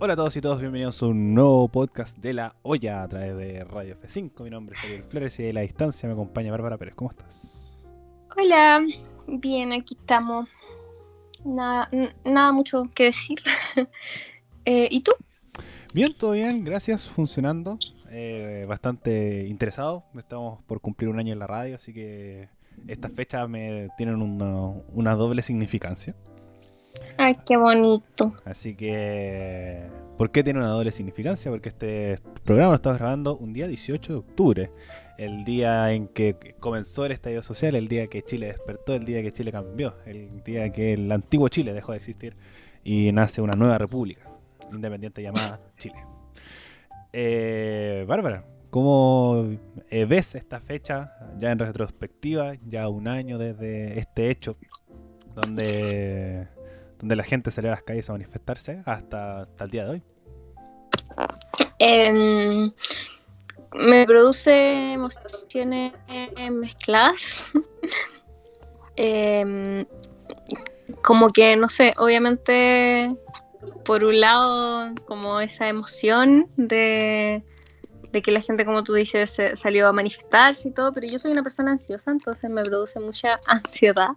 Hola a todos y todas, bienvenidos a un nuevo podcast de La Olla a través de Radio F5. Mi nombre es Ariel Flores y de la distancia me acompaña Bárbara Pérez. ¿Cómo estás? Hola, bien, aquí estamos. Nada, nada mucho que decir. Eh, ¿Y tú? Bien, todo bien, gracias, funcionando. Eh, bastante interesado. Estamos por cumplir un año en la radio, así que estas fechas me tienen una, una doble significancia. Ay, qué bonito. Así que, ¿por qué tiene una doble significancia? Porque este programa lo estamos grabando un día 18 de octubre, el día en que comenzó el estallido social, el día que Chile despertó, el día que Chile cambió, el día que el antiguo Chile dejó de existir y nace una nueva república independiente llamada Chile. Eh, Bárbara, ¿cómo eh, ves esta fecha ya en retrospectiva, ya un año desde este hecho, donde donde la gente salió a las calles a manifestarse hasta, hasta el día de hoy. Em, me produce emociones mezcladas. Em, como que, no sé, obviamente, por un lado, como esa emoción de, de que la gente, como tú dices, salió a manifestarse y todo, pero yo soy una persona ansiosa, entonces me produce mucha ansiedad.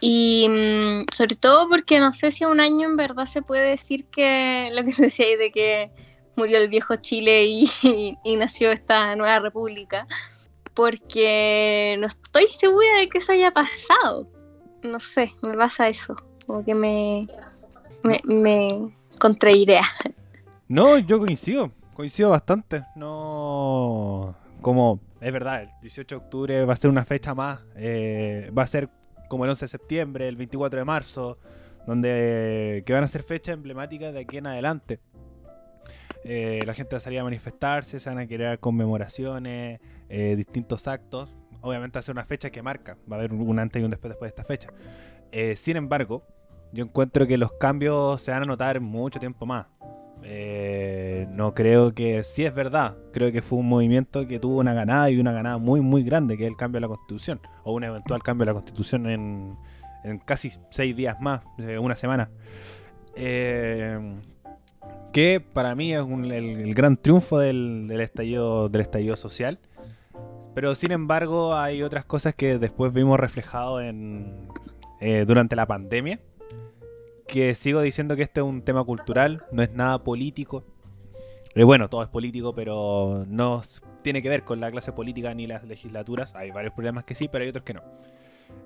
Y mm, sobre todo porque no sé si a un año en verdad se puede decir que lo que decía ahí de que murió el viejo Chile y, nació esta nueva república, porque no estoy segura de que eso haya pasado. No sé, me pasa eso, como que me, me, me. No, yo coincido, coincido bastante. No, como es verdad, el 18 de octubre va a ser una fecha más, eh, va a ser como el 11 de septiembre, el 24 de marzo, donde que van a ser fechas emblemáticas de aquí en adelante. Eh, la gente va a salir a manifestarse, se van a querer conmemoraciones, eh, distintos actos. Obviamente va a ser una fecha que marca, va a haber un antes y un después después de esta fecha. Eh, sin embargo, yo encuentro que los cambios se van a notar mucho tiempo más. Eh, no creo que, si es verdad, creo que fue un movimiento que tuvo una ganada y una ganada muy, muy grande, que es el cambio de la constitución, o un eventual cambio de la constitución en, en casi seis días más, eh, una semana. Eh, que para mí es un- el, el gran triunfo del, del estallido, del estallido social. Pero sin embargo hay otras cosas que después vimos reflejado en, eh, durante la pandemia. Que sigo diciendo que este es un tema cultural, no es nada político. Eh, bueno, todo es político, pero no tiene que ver con la clase política ni las legislaturas. Hay varios problemas que sí, pero hay otros que no.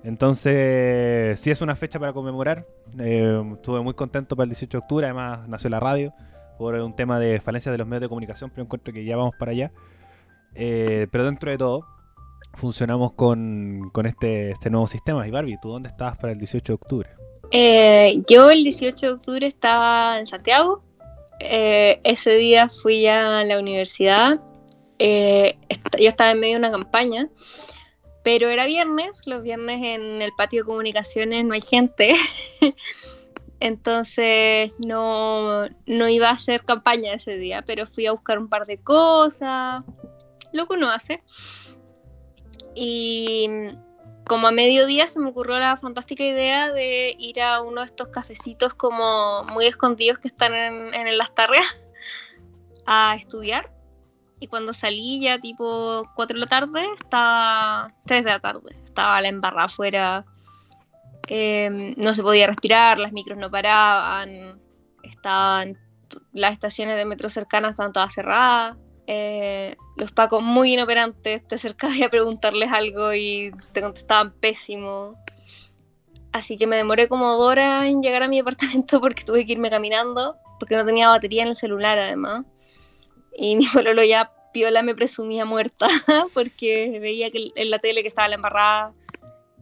Entonces, sí es una fecha para conmemorar. Eh, estuve muy contento para el 18 de octubre, además nació la radio por un tema de falencias de los medios de comunicación, pero encuentro que ya vamos para allá. Eh, pero dentro de todo, funcionamos con, con este, este nuevo sistema. Y Barbie, ¿tú dónde estabas para el 18 de octubre? Eh, yo el 18 de octubre estaba en Santiago. Eh, ese día fui a la universidad. Eh, yo estaba en medio de una campaña, pero era viernes. Los viernes en el patio de comunicaciones no hay gente. Entonces no, no iba a hacer campaña ese día, pero fui a buscar un par de cosas. Lo que uno hace. Y como a mediodía se me ocurrió la fantástica idea de ir a uno de estos cafecitos como muy escondidos que están en, en las tarreas a estudiar. Y cuando salí ya tipo 4 de la tarde, estaba 3 de la tarde, estaba la embarrada afuera. Eh, no se podía respirar, las micros no paraban, estaban las estaciones de metro cercanas estaban todas cerradas. Eh, los pacos muy inoperantes, te acercabas a preguntarles algo y te contestaban pésimo. Así que me demoré como dos horas en llegar a mi departamento porque tuve que irme caminando, porque no tenía batería en el celular además. Y mi pololo ya piola me presumía muerta porque veía que en la tele que estaba la embarrada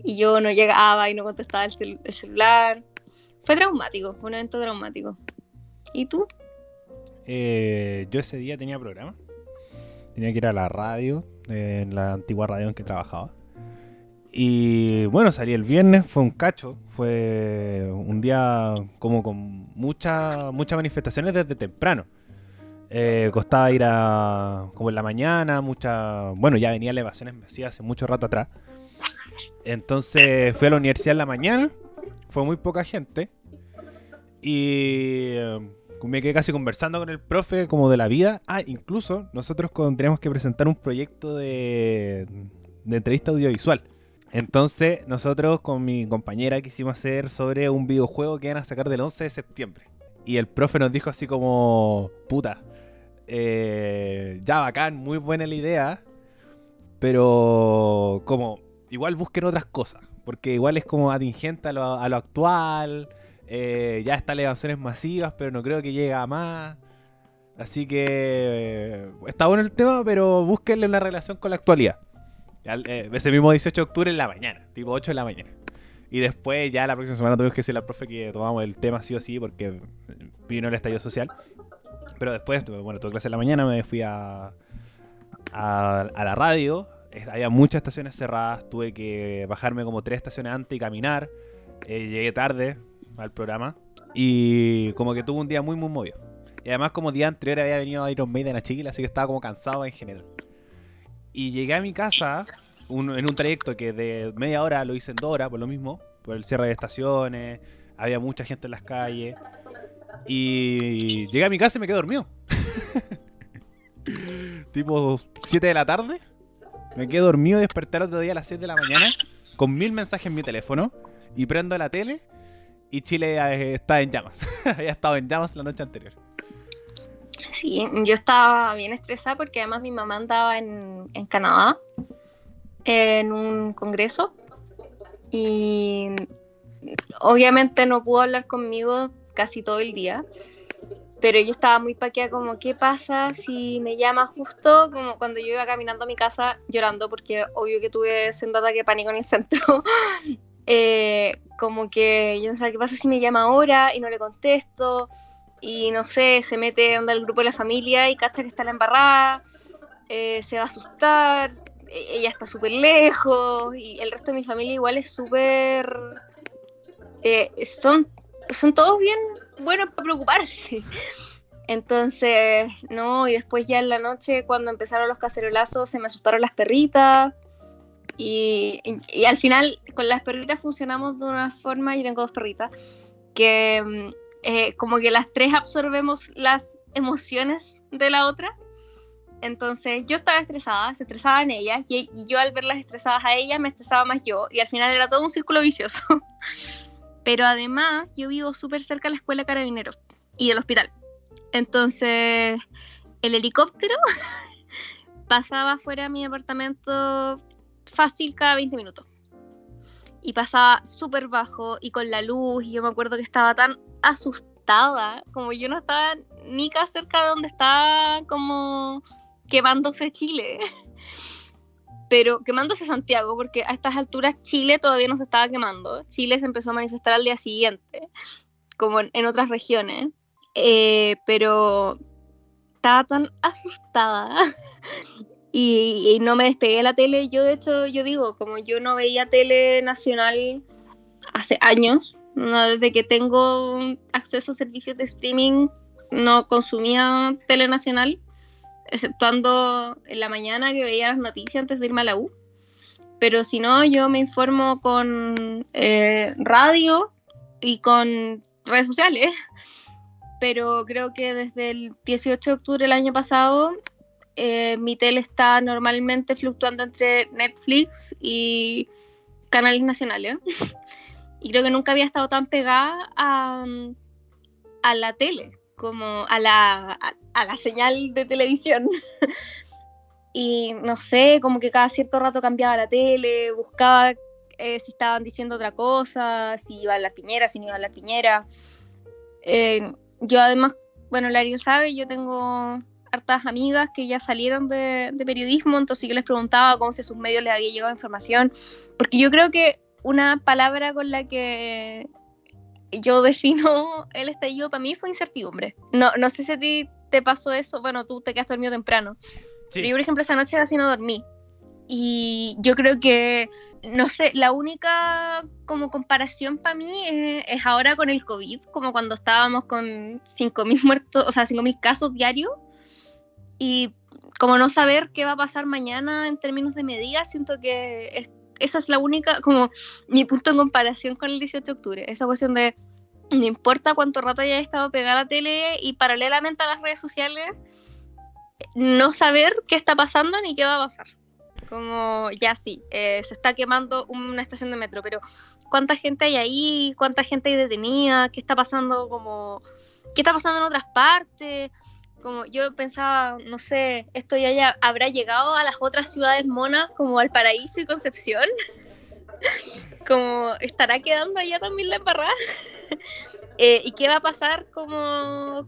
y yo no llegaba y no contestaba el, cel- el celular. Fue traumático, fue un evento traumático. ¿Y tú? Eh, yo ese día tenía programa. Tenía que ir a la radio, en la antigua radio en que trabajaba. Y bueno, salí el viernes, fue un cacho, fue un día como con muchas muchas manifestaciones desde temprano. Eh, costaba ir a como en la mañana, mucha, bueno, ya venía elevaciones me hacía hace mucho rato atrás. Entonces fui a la universidad en la mañana, fue muy poca gente. Y eh, me quedé casi conversando con el profe como de la vida. Ah, incluso nosotros tenemos que presentar un proyecto de, de entrevista audiovisual. Entonces, nosotros con mi compañera quisimos hacer sobre un videojuego que iban a sacar del 11 de septiembre. Y el profe nos dijo así como, puta, eh, ya bacán, muy buena la idea, pero como, igual busquen otras cosas, porque igual es como atingente a lo, actual, eh, ya están elevaciones masivas, pero no creo que llegue a más. Así que eh, está bueno el tema, pero búsquenle una relación con la actualidad. Eh, ese mismo 18 de octubre en la mañana, tipo 8 de la mañana. Y después ya la próxima semana tuvimos que decirle al profe que tomamos el tema sí o sí porque vino el estallido social. Pero después, bueno, tuve clase en la mañana, me fui a, a, la radio. Había muchas estaciones cerradas, tuve que bajarme como tres estaciones antes y caminar. Eh, llegué tarde al programa y como que tuve un día muy, muy movido. Y además como día anterior había venido Iron Maiden a Chile, así que estaba como cansado en general. Y llegué a mi casa en un trayecto que de media hora lo hice en dos horas, por lo mismo, por el cierre de estaciones, había mucha gente en las calles. Y llegué a mi casa y me quedé dormido. tipo 7 de la tarde. Me quedé dormido y desperté el otro día a las 6 de la mañana con mil mensajes en mi teléfono. Y prendo la tele y Chile eh, está en llamas. Había estado en llamas la noche anterior. Sí, yo estaba bien estresada porque además mi mamá andaba en, en Canadá en un congreso y obviamente no pudo hablar conmigo casi todo el día, pero yo estaba muy paqueada como, ¿qué pasa si me llama justo como cuando yo iba caminando a mi casa llorando porque obvio que tuve ese ataque de pánico en el centro? Eh, como que yo no sé qué pasa si me llama ahora y no le contesto y no sé, se mete onda el grupo de la familia y cacha que está la embarrada, eh, se va a asustar, e-, ella está súper lejos y el resto de mi familia igual es súper... Eh, son, son todos bien buenos para preocuparse. Entonces, no, y después ya en la noche cuando empezaron los cacerolazos se me asustaron las perritas. Y, y, al final con las perritas funcionamos de una forma, yo tengo dos perritas, que mm, eh, como que las tres absorbemos las emociones de la otra. Entonces yo estaba estresada, se estresaban ellas y, y yo al verlas estresadas a ellas me estresaba más yo y al final era todo un círculo vicioso. Pero además yo vivo súper cerca de la escuela Carabineros y del hospital. Entonces el helicóptero pasaba fuera de mi apartamento fácil cada 20 minutos. Y pasaba súper bajo y con la luz y yo me acuerdo que estaba tan asustada, como yo no estaba ni cerca de donde estaba como quemándose Chile. Pero quemándose Santiago, porque a estas alturas Chile todavía no se estaba quemando. Chile se empezó a manifestar al día siguiente, como en, otras regiones. Eh, pero estaba tan asustada y, y, no me despegué de la tele. Yo, de hecho, yo digo, como yo no veía tele nacional hace años, no, desde que tengo acceso a servicios de streaming, no consumía tele nacional, exceptuando en la mañana que veía las noticias antes de irme a la U. Pero si no, yo me informo con eh, radio y con redes sociales. Pero creo que desde el 18 de octubre del año pasado, eh, mi tele está normalmente fluctuando entre Netflix y canales nacionales. Y creo que nunca había estado tan pegada a, la tele, como a la, señal de televisión. y no sé, como que cada cierto rato cambiaba la tele, buscaba eh, si estaban diciendo otra cosa, si iba a la piñera, si no iba a la piñera. Eh, yo además, bueno, Lario sabe, yo tengo hartas amigas que ya salieron de, de, periodismo, entonces yo les preguntaba cómo si a sus medios les había llegado información, porque yo creo que una palabra con la que yo defino el estallido para mí fue incertidumbre. No, no sé si a ti te pasó eso, bueno, tú te quedaste dormido temprano. Pero yo, por ejemplo, esa noche casi no dormí. Y yo creo que, no sé, la única como comparación para mí es, ahora con el COVID, como cuando estábamos con 5.000 muertos, o sea, 5.000 casos diarios. Y como no saber qué va a pasar mañana en términos de medidas, siento que es esa es la única, como mi punto en comparación con el 18 de octubre, esa cuestión de no importa cuánto rato haya estado pegada a la tele y paralelamente a las redes sociales, no saber qué está pasando ni qué va a pasar. Como ya sí, eh, se está quemando una estación de metro, pero ¿cuánta gente hay ahí? ¿Cuánta gente hay detenida? ¿Qué está pasando? Como, ¿Qué está pasando en otras partes? Como yo pensaba, no sé, esto ya, ya habrá llegado a las otras ciudades monas como al Paraíso y Concepción. como estará quedando allá también la embarrada. Eh, ¿Y qué va a pasar como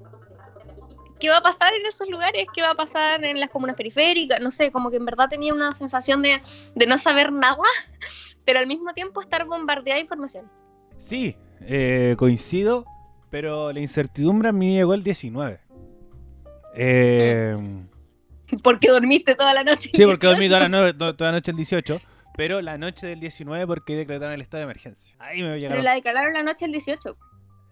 qué va a pasar en esos lugares, qué va a pasar en las comunas periféricas, no sé, como que en verdad tenía una sensación de, no saber nada, pero al mismo tiempo estar bombardeada de información. Sí, eh, coincido, pero la incertidumbre a mí llegó el 19. Eh, porque dormiste toda la noche. Sí, porque dormí toda la, toda la noche el 18. Pero la noche del 19 porque decretaron el estado de emergencia. Ahí me Pero la declararon la noche del 18.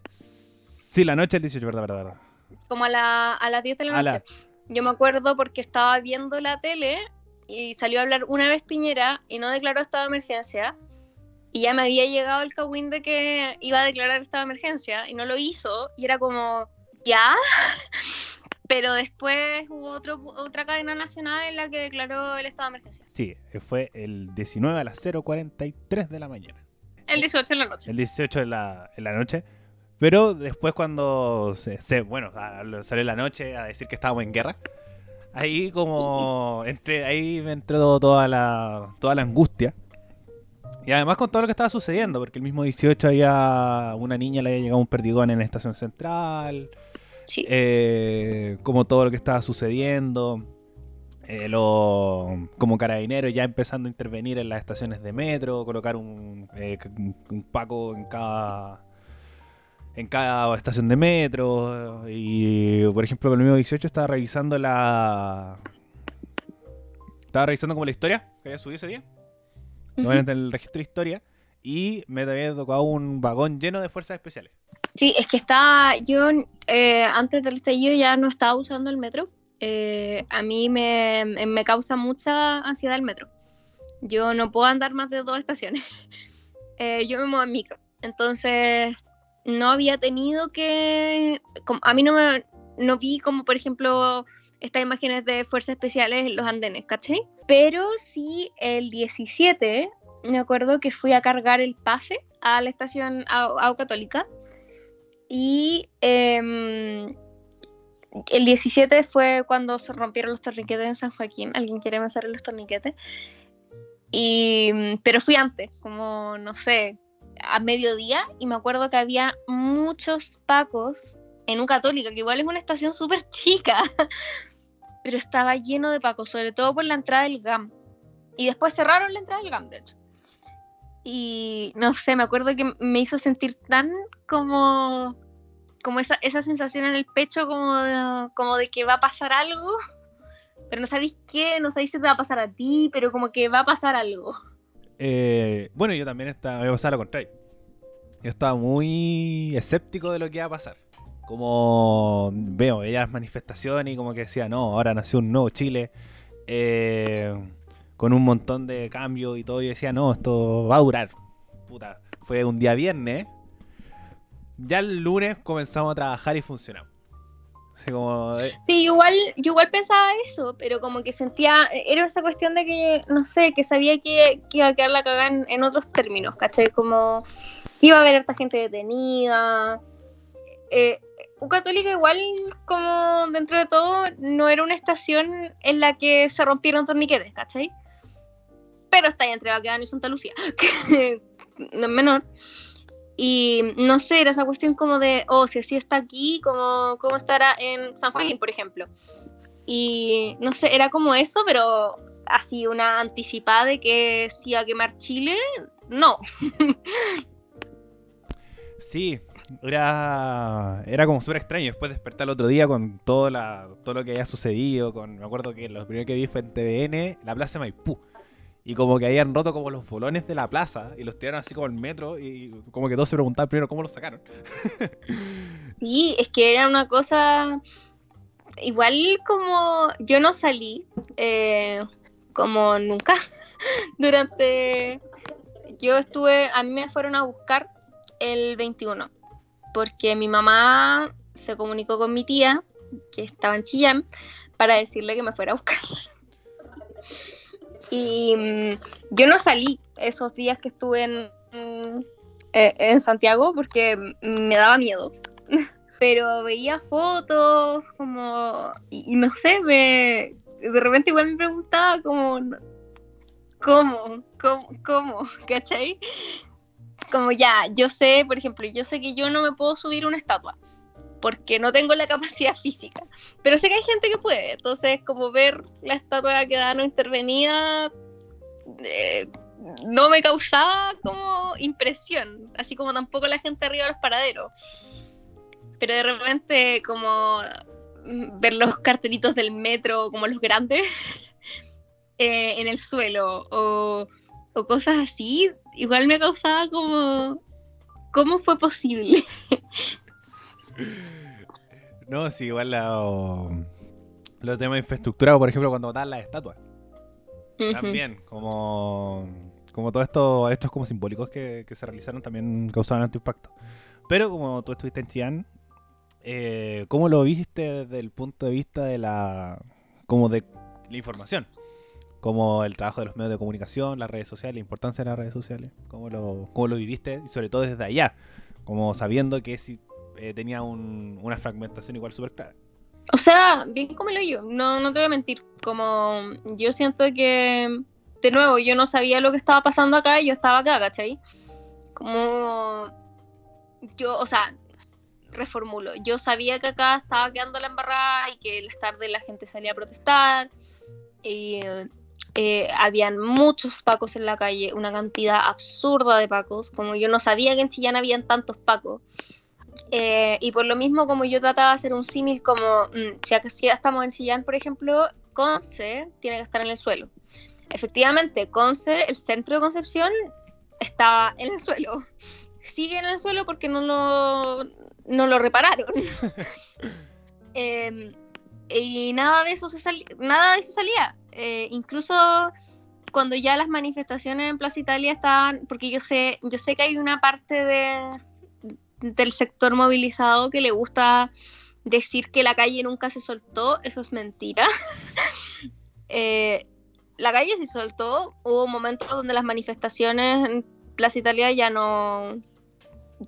Sí, la noche del 18, verdad, verdad, verdad como a, la, a las 10 de la noche. Yo me acuerdo porque estaba viendo la tele y salió a hablar una vez Piñera y no declaró estado de emergencia. Y ya me había llegado el cagüín de que iba a declarar estado de emergencia y no lo hizo. Y era como, ¿ya? Pero después hubo otro, otra cadena nacional en la que declaró el estado de emergencia. Sí, fue el 19 a las 0.43 de la mañana. El 18 en la noche. El 18 en la, en la noche. Pero después cuando se, bueno, salió la noche a decir que estábamos en guerra, ahí como entre ahí me entró toda la toda la angustia. Y además con todo lo que estaba sucediendo, porque el mismo 18 había una niña le había llegado un perdigón en la estación central. Sí. Eh, como todo lo que estaba sucediendo. Eh, lo, como carabineros ya empezando a intervenir en las estaciones de metro, colocar un, eh, un Paco en cada en cada estación de metro. Y por ejemplo, el mismo 18 estaba revisando la. Estaba revisando como la historia que había subido ese día. Uh en el registro de historia. Y me había tocado un vagón lleno de fuerzas especiales. Sí, es que estaba. Yo eh, antes del estallido ya no estaba usando el metro. Eh, a mí me, me causa mucha ansiedad el metro. Yo no puedo andar más de dos estaciones. Eh, yo me muevo en micro. Entonces no había tenido que, a mí no me, no vi como por ejemplo estas imágenes de fuerzas especiales en los andenes, ¿cachai? Pero sí el 17, me acuerdo que fui a cargar el pase a la estación AU Católica y em, el 17 fue cuando se rompieron los torniquetes en San Joaquín. ¿Alguien quiere pasar los torniquetes? Y, pero fui antes, como no sé, a mediodía y me acuerdo que había muchos pacos en un católica, que igual es una estación súper chica, pero estaba lleno de pacos, sobre todo por la entrada del GAM. Y después cerraron la entrada del GAM, de hecho. Y no sé, me acuerdo que me hizo sentir tan como, como esa, esa sensación en el pecho, como de, como de que va a pasar algo, pero no sabéis qué, no sabéis si te va a pasar a ti, pero como que va a pasar algo. Eh, bueno, yo también estaba, me pasaba lo contrario. Yo estaba muy escéptico de lo que iba a pasar. Como veo, veía las manifestaciones y como que decía, no, ahora nació un nuevo Chile. Eh, con un montón de cambios y todo. Y decía, no, esto va a durar. Puta, fue un día viernes. Ya el lunes comenzamos a trabajar y funcionamos. Eh. Sí, igual, yo igual pensaba eso, pero como que sentía, era esa cuestión de que, no sé, que sabía que, iba a quedar la cagada en, otros términos, ¿cachai? Como que iba a haber esta gente detenida. Eh, un católico igual, como dentro de todo, no era una estación en la que se rompieron torniquetes, ¿cachai? Pero está ahí entre Baquedano y Santa Lucía, que no es menor. Y no sé, era esa cuestión como de, oh, si así está aquí, ¿cómo, cómo estará en San Joaquín, por ejemplo? Y no sé, era como eso, pero así una anticipada de que si iba a quemar Chile, no. Sí, era, era como súper extraño. Después despertar el otro día con todo, la, todo lo que había sucedido. Con, me acuerdo que lo primero que vi fue en TVN, la Plaza Maipú y como que habían roto como los bolones de la plaza y los tiraron así como el metro y como que todos se preguntaban primero cómo los sacaron. sí, es que era una cosa igual como yo no salí eh, como nunca durante yo estuve a mí me fueron a buscar el 21 porque mi mamá se comunicó con mi tía, que estaba en Chillán, para decirle que me fuera a buscar. Y mm, yo no salí esos días que estuve en, eh, en Santiago porque me daba miedo. Pero veía fotos, como, y, y no sé, me, de repente igual me preguntaba como, ¿cómo? ¿Cómo? ¿Cómo? ¿Cachai? Como ya, yo sé, por ejemplo, yo sé que yo no me puedo subir una estatua porque no tengo la capacidad física. Pero sé que hay gente que puede, entonces como ver la estatua quedada no intervenida eh, no me causaba como impresión, así como tampoco la gente arriba de los paraderos. Pero de repente como ver los cartelitos del metro como los grandes eh, en el suelo o, o cosas así, igual me causaba como... ¿Cómo fue posible? No, sí, igual los temas de infraestructura, por ejemplo, cuando botaban las estatuas. También, como, como todo esto, estos como simbólicos que, que se realizaron también causaban alto impacto. Pero como tú estuviste en Xi'an, eh, ¿cómo lo viste desde el punto de vista de la como de la información? Como el trabajo de los medios de comunicación, las redes sociales, la importancia de las redes sociales. ¿Cómo lo, cómo lo viviste? Y sobre todo desde allá, como sabiendo que si eh, tenía un, una fragmentación igual súper clara. O sea, bien como lo yo, no, no te voy a mentir. Como yo siento que, de nuevo, yo no sabía lo que estaba pasando acá y yo estaba acá, ¿cachai? Como yo, o sea, reformulo. Yo sabía que acá estaba quedando la embarrada y que las tardes la gente salía a protestar. Y eh, habían muchos pacos en la calle, una cantidad absurda de pacos. Como yo no sabía que en Chillán habían tantos pacos. Eh, y por lo mismo, como yo trataba de hacer un símil, como mm, si ya estamos en Chillán, por ejemplo, Conce tiene que estar en el suelo. Efectivamente, Conce, el centro de Concepción, estaba en el suelo. Sigue en el suelo porque no lo, no lo repararon. eh, y nada de eso, se nada de eso salía. Eh, incluso cuando ya las manifestaciones en Plaza Italia estaban, porque yo sé, yo sé que hay una parte de, del sector movilizado que le gusta decir que la calle nunca se soltó, eso es mentira. eh, la calle se soltó, hubo momentos donde las manifestaciones en Plaza Italia ya no,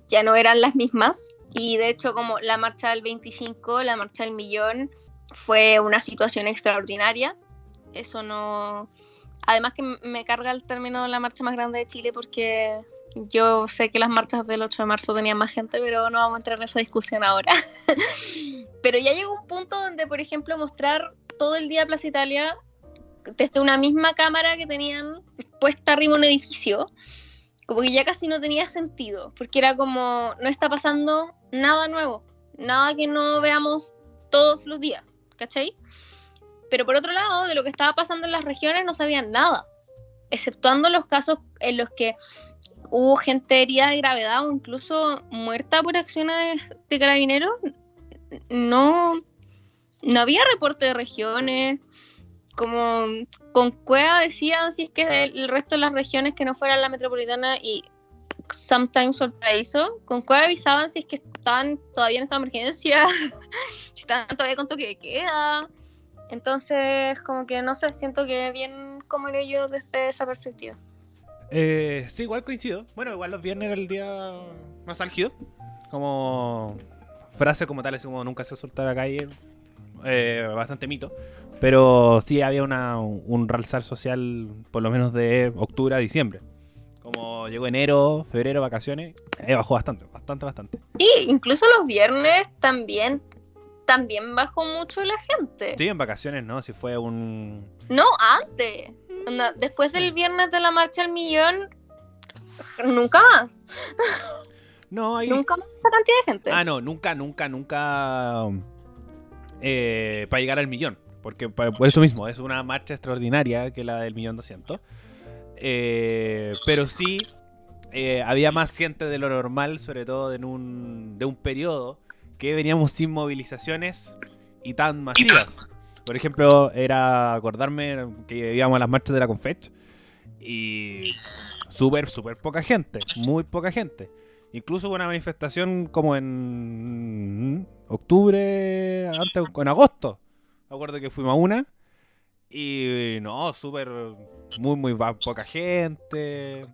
ya no eran las mismas. Y de hecho, como la marcha del 25, la marcha del millón, fue una situación extraordinaria. Eso no. Además, que me carga el término de la marcha más grande de Chile porque yo sé que las marchas del 8 de marzo tenían más gente, pero no vamos a entrar en esa discusión ahora. pero ya llegó un punto donde, por ejemplo, mostrar todo el día Plaza Italia desde una misma cámara que tenían puesta arriba un edificio, como que ya casi no tenía sentido, porque era como, no está pasando nada nuevo, nada que no veamos todos los días, ¿cachai? Pero por otro lado, de lo que estaba pasando en las regiones no sabían nada, exceptuando los casos en los que hubo gente herida de gravedad o incluso muerta por acciones de carabineros, no, no había reporte de regiones. Como con Cueva decían si es que el resto de las regiones que no fueran la metropolitana y sometimes Valparaíso, con Cueva avisaban si es que estaban todavía en esta emergencia, si estaban todavía con toque de queda. Entonces, como que no sé, siento que bien como leo yo desde esa perspectiva. Eh, sí, igual coincido. Bueno, igual los viernes era el día más álgido. Como frase como tal, es como nunca se soltó la calle. Eh, bastante mito. Pero sí había una, un realzar social, por lo menos de octubre a diciembre. Como llegó enero, febrero, vacaciones, eh, bajó bastante, bastante, bastante. Y incluso los viernes también, también bajó mucho la gente. Sí, en vacaciones, ¿no? Si fue un... No, antes. Después del viernes de la marcha al millón, nunca más. No, hay... Nunca más esa cantidad de gente. Ah, no, nunca, nunca, nunca eh, para llegar al millón. Porque por eso mismo, es una marcha extraordinaria que la del millón doscientos. Eh, pero sí, eh, había más gente de lo normal, sobre todo en un, de un periodo que veníamos sin movilizaciones y tan masivas. Por ejemplo, era acordarme que íbamos a las marchas de la Confech y súper, súper poca gente, muy poca gente. Incluso hubo una manifestación como en octubre, antes, en agosto. Me acuerdo que fuimos a una. Y no, súper, muy, muy poca gente.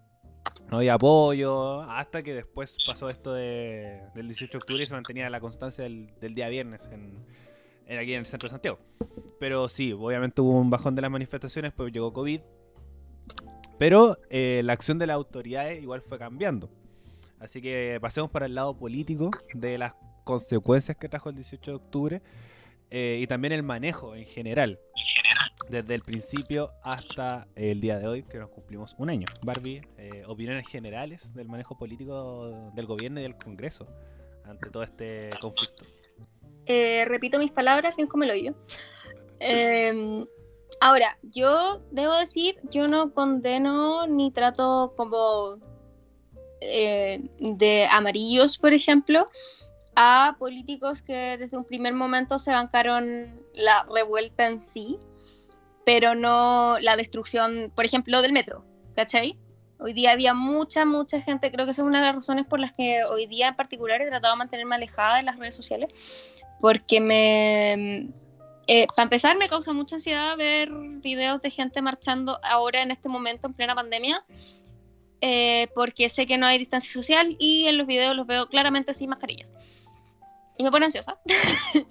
No había apoyo. Hasta que después pasó esto de, del 18 de octubre y se mantenía la constancia del, día viernes en, aquí en el centro de Santiago. Pero sí, obviamente hubo un bajón de las manifestaciones, pues llegó COVID. Pero eh, la acción de las autoridades igual fue cambiando. Así que pasemos para el lado político de las consecuencias que trajo el 18 de octubre eh, y también el manejo en general. Desde el principio hasta el día de hoy, que nos cumplimos un año. Barbie, eh, opiniones generales del manejo político del gobierno y del Congreso ante todo este conflicto. Eh, repito mis palabras, bien como lo yo. Em, ahora, yo debo decir, yo no condeno ni trato como eh, de amarillos, por ejemplo, a políticos que desde un primer momento se bancaron la revuelta en sí, pero no la destrucción, por ejemplo, del metro, ¿cachai? Hoy día había mucha, mucha gente, creo que esa es una de las razones por las que hoy día en particular he tratado de mantenerme alejada de las redes sociales, porque me... Eh, para empezar, me causa mucha ansiedad ver videos de gente marchando ahora en este momento en plena pandemia eh, porque sé que no hay distancia social y en los videos los veo claramente sin mascarillas. Y me pone ansiosa.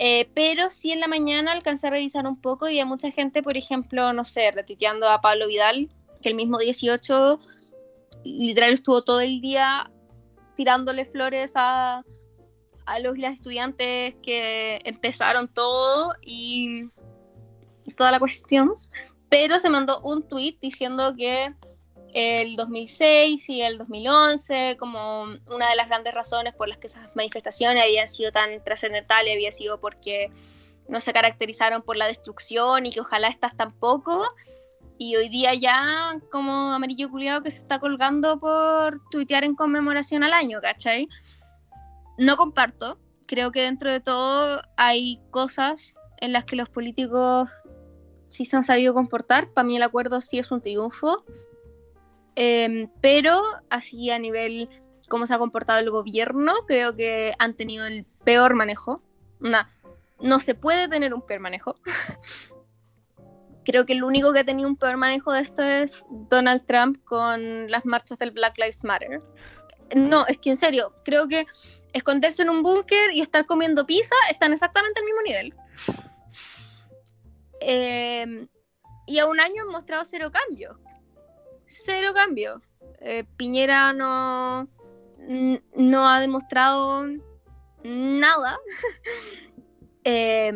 Eh, pero sí en la mañana alcancé a revisar un poco y hay mucha gente, por ejemplo, no sé, retiteando a Pablo Vidal, que el mismo 18 literal estuvo todo el día tirándole flores a, a los las estudiantes que empezaron todo y toda la cuestión. Pero se mandó un tweet diciendo que el 2006 y el 2011 como una de las grandes razones por las que esas manifestaciones habían sido tan trascendentales había sido porque no se caracterizaron por la destrucción y que ojalá estas tampoco. Y hoy día ya como amarillo culiado que se está colgando por tuitear en conmemoración al año, ¿cachai? No comparto. Creo que dentro de todo hay cosas en las que los políticos sí se han sabido comportar. Para mí el acuerdo sí es un triunfo Em, pero así a nivel cómo se ha comportado el gobierno, creo que han tenido el peor manejo. no se puede tener un peor manejo. creo que el único que ha tenido un peor manejo de esto es Donald Trump con las marchas del Black Lives Matter. No, es que en serio, creo que esconderse en un búnker y estar comiendo pizza están exactamente al mismo nivel. Em, y a un año han mostrado cero cambios cero cambio. Eh, Piñera no, no ha demostrado nada. Eh,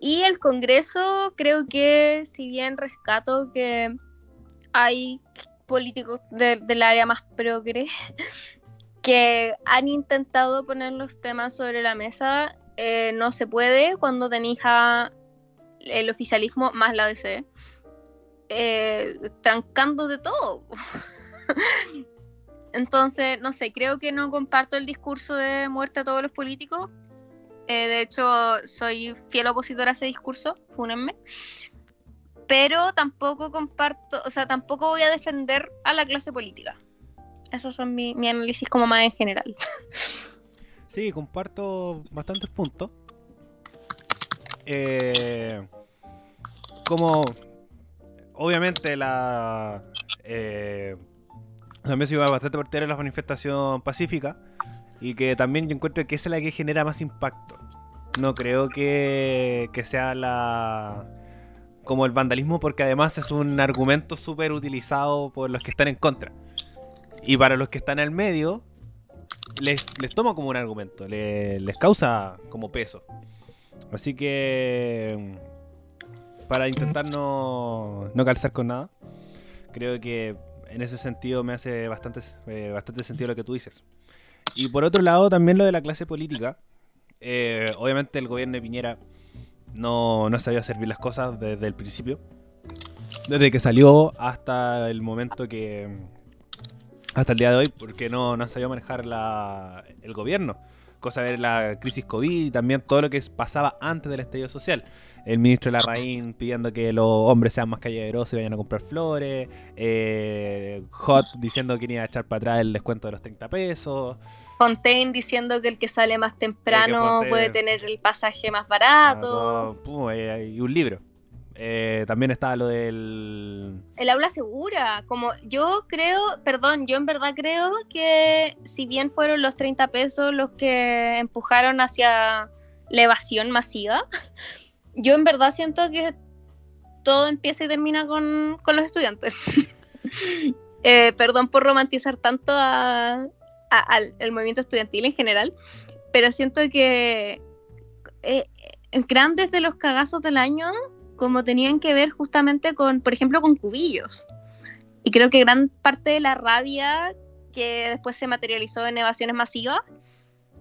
y el Congreso creo que si bien rescato que hay políticos del área más progre que han intentado poner los temas sobre la mesa, eh, no se puede cuando tenéis el oficialismo más la DC eh, trancando de todo. Entonces, no sé, creo que no comparto el discurso de muerte a todos los políticos. Eh, de hecho, soy fiel opositor a ese discurso, fúnenme. Pero tampoco comparto, o sea, tampoco voy a defender a la clase política. Esos son mi análisis como más en general. Sí, comparto bastantes puntos. Eh, como obviamente la... Eh, también se iba bastante por en la manifestación pacífica y que también yo encuentro que esa es la que genera más impacto. No creo que, que sea la como el vandalismo porque además es un argumento súper utilizado por los que están en contra. Y para los que están al medio, les, les toma como un argumento, les, les causa como peso. Así que para intentar no, no calzar con nada. Creo que en ese sentido me hace bastante, eh, bastante sentido lo que tú dices. Y por otro lado, también lo de la clase política. Eh, obviamente el gobierno de Piñera no, no sabía servir las cosas desde el principio. Desde que salió hasta el momento que... Hasta el día de hoy, porque no, no sabido manejar la, el gobierno. Cosa de la crisis COVID y también todo lo que pasaba antes del estallido social. El ministro Larraín pidiendo que los hombres sean más caballerosos y vayan a comprar flores. Eh, Hot diciendo que iba a echar para atrás el descuento de los 30 pesos. Fontaine diciendo que el que sale más temprano puede tener el pasaje más barato. Eh, y un libro. Eh, también estaba lo del... El aula segura, como yo creo, perdón, yo en verdad creo que si bien fueron los 30 pesos los que empujaron hacia la evasión masiva, yo en verdad siento que todo empieza y termina con, los estudiantes. Eh, perdón por romantizar tanto al movimiento estudiantil en general, pero siento que eh, grandes de los cagazos del año como tenían que ver justamente con, por ejemplo, con cubillos. Y creo que gran parte de la rabia que después se materializó en evasiones masivas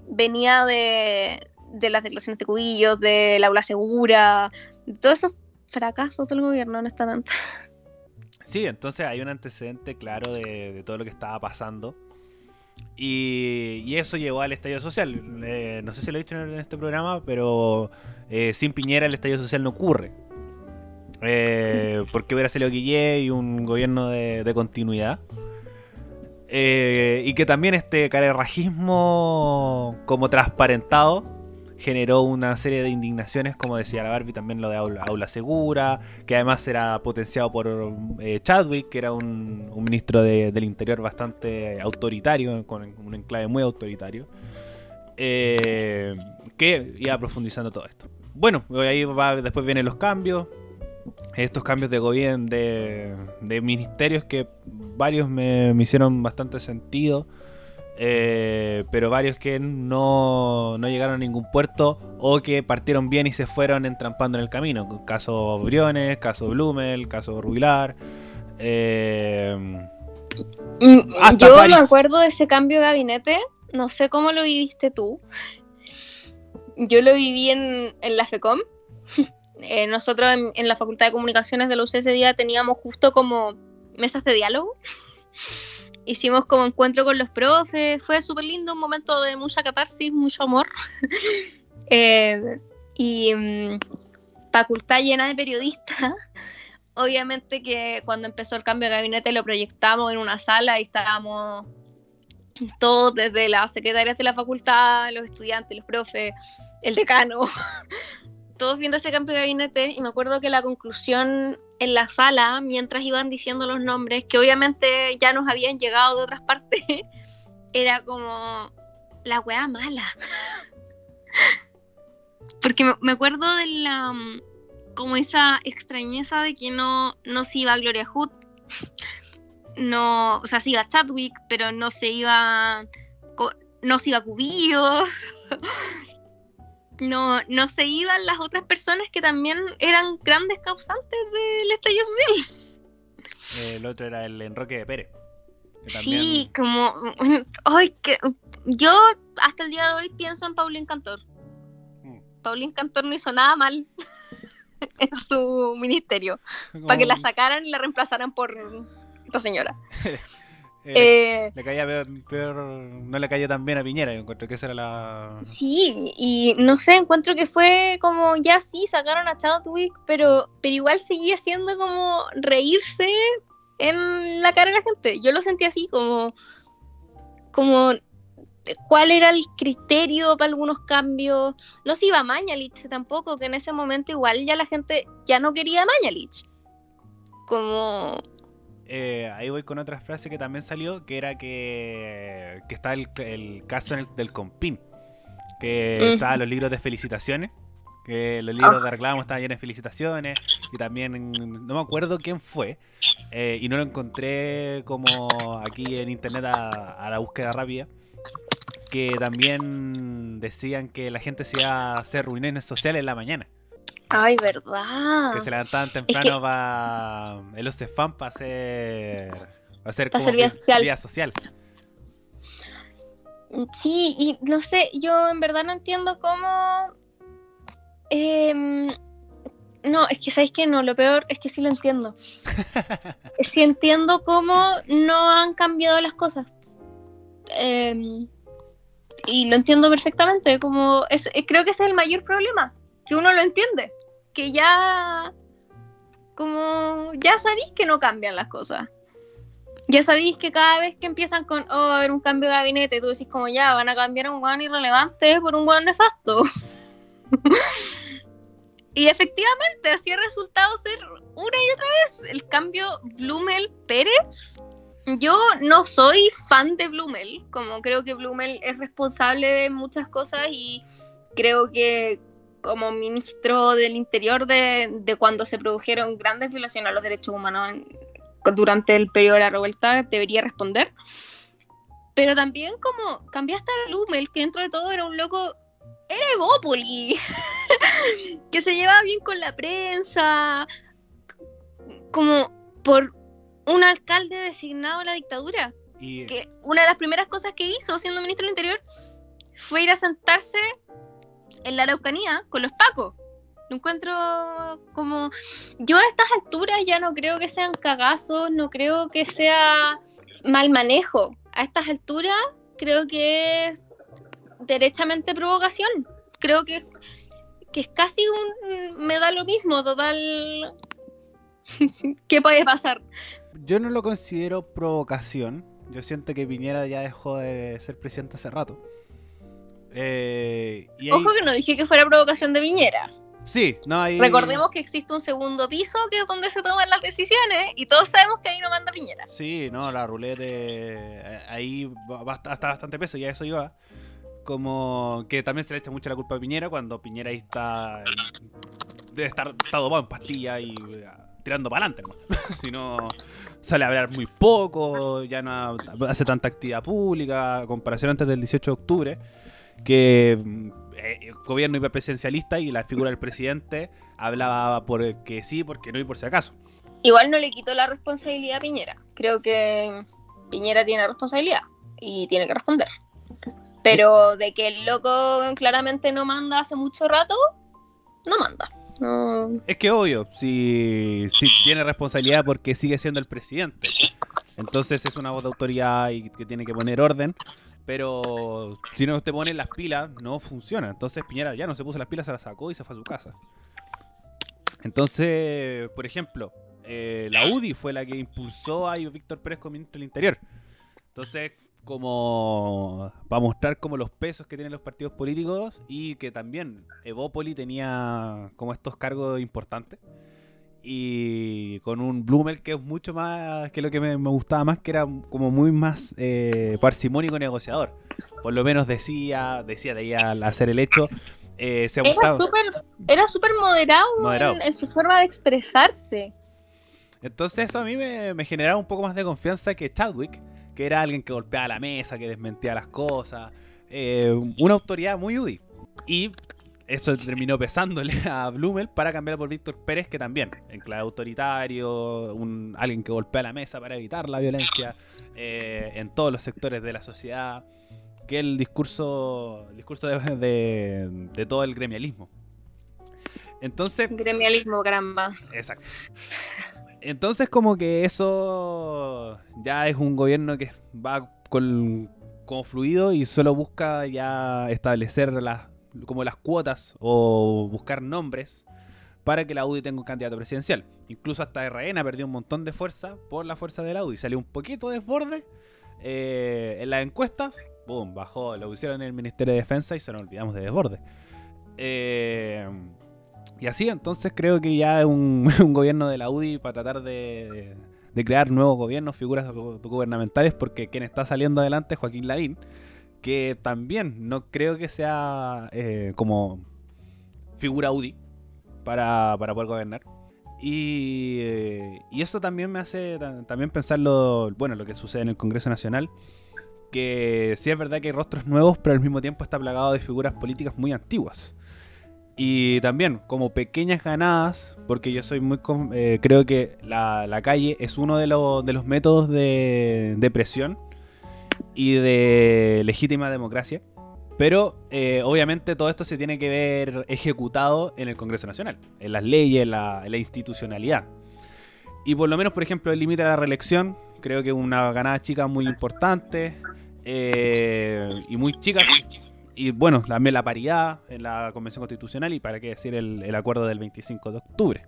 venía de, de las declaraciones de cubillos, del aula segura, de todos esos fracasos del gobierno, honestamente. Sí, entonces hay un antecedente claro de, todo lo que estaba pasando. Y, eso llevó al estallido social. Eh, no sé si lo he dicho en este programa, pero eh, sin Piñera el estallido social no ocurre. Eh, porque hubiera salido Guille y un gobierno de, continuidad. Eh, y que también este carerrajismo como transparentado generó una serie de indignaciones, como decía la Barbie, también lo de Aula, Segura, que además era potenciado por eh, Chadwick, que era un, ministro del Interior bastante autoritario, con un enclave muy autoritario, que iba profundizando todo esto. Bueno, ahí después vienen los cambios, estos cambios de gobierno, de, ministerios que varios me, hicieron bastante sentido, eh, pero varios que no, llegaron a ningún puerto o que partieron bien y se fueron entrampando en el camino. Caso Briones, caso Blumel, caso Rubilar. Eh, mm, yo me acuerdo de ese cambio de gabinete, no sé cómo lo viviste tú. Yo lo viví en, en la FECOM eh, nosotros en, la Facultad de Comunicaciones de la UC ese día teníamos justo como mesas de diálogo. Hicimos como encuentro con los profes, fue súper lindo, un momento de mucha catarsis, mucho amor. Eh, y mm, facultad llena de periodistas. Obviamente que cuando empezó el cambio de gabinete lo proyectamos en una sala y estábamos todos desde las secretarias de la facultad, los estudiantes, los profes, el decano, todos viendo ese cambio de gabinete y me acuerdo que la conclusión en la sala, mientras iban diciendo los nombres, que obviamente ya nos habían llegado de otras partes, era como la wea mala. Porque me, acuerdo de la como esa extrañeza de que no, no se iba Gloria Hood, no, o sea, se iba Chadwick, pero no se iba no se iba Cubillo, no, no se iban las otras personas que también eran grandes causantes del estallido social. El otro era el Enroque de Pérez. Sí, como. Ay, que, yo hasta el día de hoy pienso en Paulín Cantor. Mm. Paulín Cantor no hizo nada mal en su ministerio. Para que la sacaran y la reemplazaran por esta señora. Eh, le caía peor, no le caía tan bien a Piñera, yo encuentro que esa era la... Sí, y no sé, encuentro que fue como, ya sí, sacaron a Chadwick, pero, pero igual seguía siendo como reírse en la cara de la gente. Yo lo sentí así, como, como cuál era el criterio para algunos cambios. No se iba a Mañalich tampoco, que en ese momento igual ya la gente ya no quería a Mañalich. Como eh, ahí voy con otra frase que también salió, que era que, que está el, caso del Compin, que estaban los libros de felicitaciones, que los libros de ah. reclamo estaban llenos de felicitaciones, y también, no me acuerdo quién fue, eh, y no lo encontré como aquí en internet a, la búsqueda rápida, que también decían que la gente se iba a hacer reuniones sociales en la mañana. Ay, verdad. Que se levantaban temprano para el OCEFAM para hacer, para hacer, como vía social. Sí, y no sé, yo en verdad no entiendo cómo. Em, no, es que sabéis que no, lo peor es que sí lo entiendo. sí entiendo cómo no han cambiado las cosas. Eh, y lo entiendo perfectamente, como es, creo que ese es el mayor problema, que uno lo entiende, que ya como ya sabéis que no cambian las cosas. Ya sabéis que cada vez que empiezan con, oh, a haber un cambio de gabinete, tú decís como ya, van a cambiar a un guan irrelevante por un guan nefasto. y efectivamente, así ha resultado ser una y otra vez el cambio Blumel-Pérez. Yo no soy fan de Blumel, como creo que Blumel es responsable de muchas cosas y creo que como ministro del Interior de, de cuando se produjeron grandes violaciones a los derechos humanos en, durante el periodo de la revuelta debería responder. Pero también como cambiaste a Blumel, que dentro de todo era un loco, era Evópoli, que se llevaba bien con la prensa, como por un alcalde designado a la dictadura. Y... Que una de las primeras cosas que hizo siendo ministro del Interior fue ir a sentarse en la Araucanía con los pacos. Lo encuentro como. Yo a estas alturas ya no creo que sean cagazos, no creo que sea mal manejo. A estas alturas creo que es derechamente provocación. Creo que, que es casi un. Me da lo mismo, total. ¿Qué puede pasar? Yo no lo considero provocación. Yo siento que Piñera ya dejó de ser presidente hace rato. Eh, Ojo que no dije que fuera provocación de Piñera. Sí, no hay. Recordemos que existe un segundo piso que es donde se toman las decisiones y todos sabemos que ahí no manda Piñera. Sí, no, la ruleta ahí está bastante peso, y a eso iba. Como que también se le echa mucho la culpa a Piñera cuando Piñera ahí está. Debe estar todo en pastilla y uh, tirando para adelante, si no, sale a hablar muy poco, ya no hace tanta actividad pública, comparación antes del 18 de octubre, que eh, gobierno hiperpresidencialista y la figura del presidente hablaba por que sí, porque no y por si acaso. Igual no le quitó la responsabilidad a Piñera. Creo que Piñera tiene responsabilidad y tiene que responder. Pero de que el loco claramente no manda hace mucho rato, no manda. Es que obvio, si, si tiene responsabilidad porque sigue siendo el presidente. Entonces es una voz de autoridad y que tiene que poner orden. Pero si no te ponen las pilas, no funciona. Entonces Piñera ya no se puso las pilas, se las sacó y se fue a su casa. Entonces, por ejemplo, eh, la UDI fue la que impulsó a Víctor Pérez como ministro del Interior. Entonces, como para mostrar como los pesos que tienen los partidos políticos y que también Evópoli tenía como estos cargos importantes y con un Blumel que es mucho más que lo que me, gustaba más, que era como muy más eh, parsimónico negociador. Por lo menos decía, decía de ahí al hacer el hecho. Eh, se era súper moderado, En, su forma de expresarse. Entonces eso a mí me, generaba un poco más de confianza que Chadwick, que era alguien que golpeaba la mesa, que desmentía las cosas. Eh, una autoridad muy UDI. Y eso terminó pesándole a Blumel para cambiar por Víctor Pérez, que también, en clave autoritario, un, alguien que golpea la mesa para evitar la violencia eh, en todos los sectores de la sociedad, que el discurso, el discurso de, de, todo el gremialismo. Entonces... Gremialismo, caramba. Exacto. Entonces como que eso ya es un gobierno que va con, como fluido y solo busca ya establecer las como las cuotas o buscar nombres para que la UDI tenga un candidato presidencial. Incluso hasta RN ha perdido un montón de fuerza por la fuerza de la UDI. Salió un poquito desborde eh, en las encuestas. Boom, bajó, lo pusieron en el Ministerio de Defensa y se nos olvidamos de desborde. Eh, y así, entonces creo que ya es un, gobierno de la UDI para tratar de, crear nuevos gobiernos, figuras gubernamentales, porque quien está saliendo adelante es Joaquín Lavín que también no creo que sea eh, como figura UDI para, poder gobernar. Y, eh, y, eso también me hace también pensar lo, bueno, lo que sucede en el Congreso Nacional, que sí es verdad que hay rostros nuevos, pero al mismo tiempo está plagado de figuras políticas muy antiguas. Y también como pequeñas ganadas, porque yo soy muy... Eh, creo que la, la, calle es uno de, de los métodos de, de presión y de legítima democracia. Pero eh, obviamente todo esto se tiene que ver ejecutado en el Congreso Nacional, en las leyes, en la, institucionalidad. Y por lo menos, por ejemplo, el límite de la reelección, creo que es una ganada chica muy importante. Eh, y muy chica y bueno, también la paridad en la Convención Constitucional y para qué decir el, acuerdo del 25 de octubre.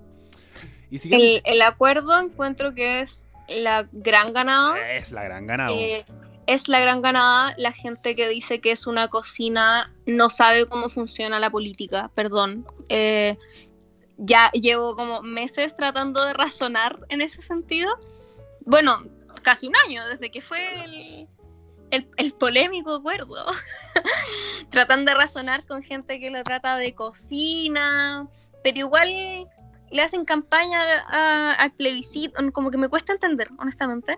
Y el, acuerdo encuentro que es la gran ganada. Es la gran ganada. Eh, es la gran ganada la gente que dice que es una cocina, no sabe cómo funciona la política, perdón. Eh, ya llevo como meses tratando de razonar en ese sentido. Bueno, casi un año, desde que fue el, el, polémico acuerdo. Tratando de razonar con gente que lo trata de cocina, pero igual le hacen campaña al plebiscito, como que me cuesta entender, honestamente.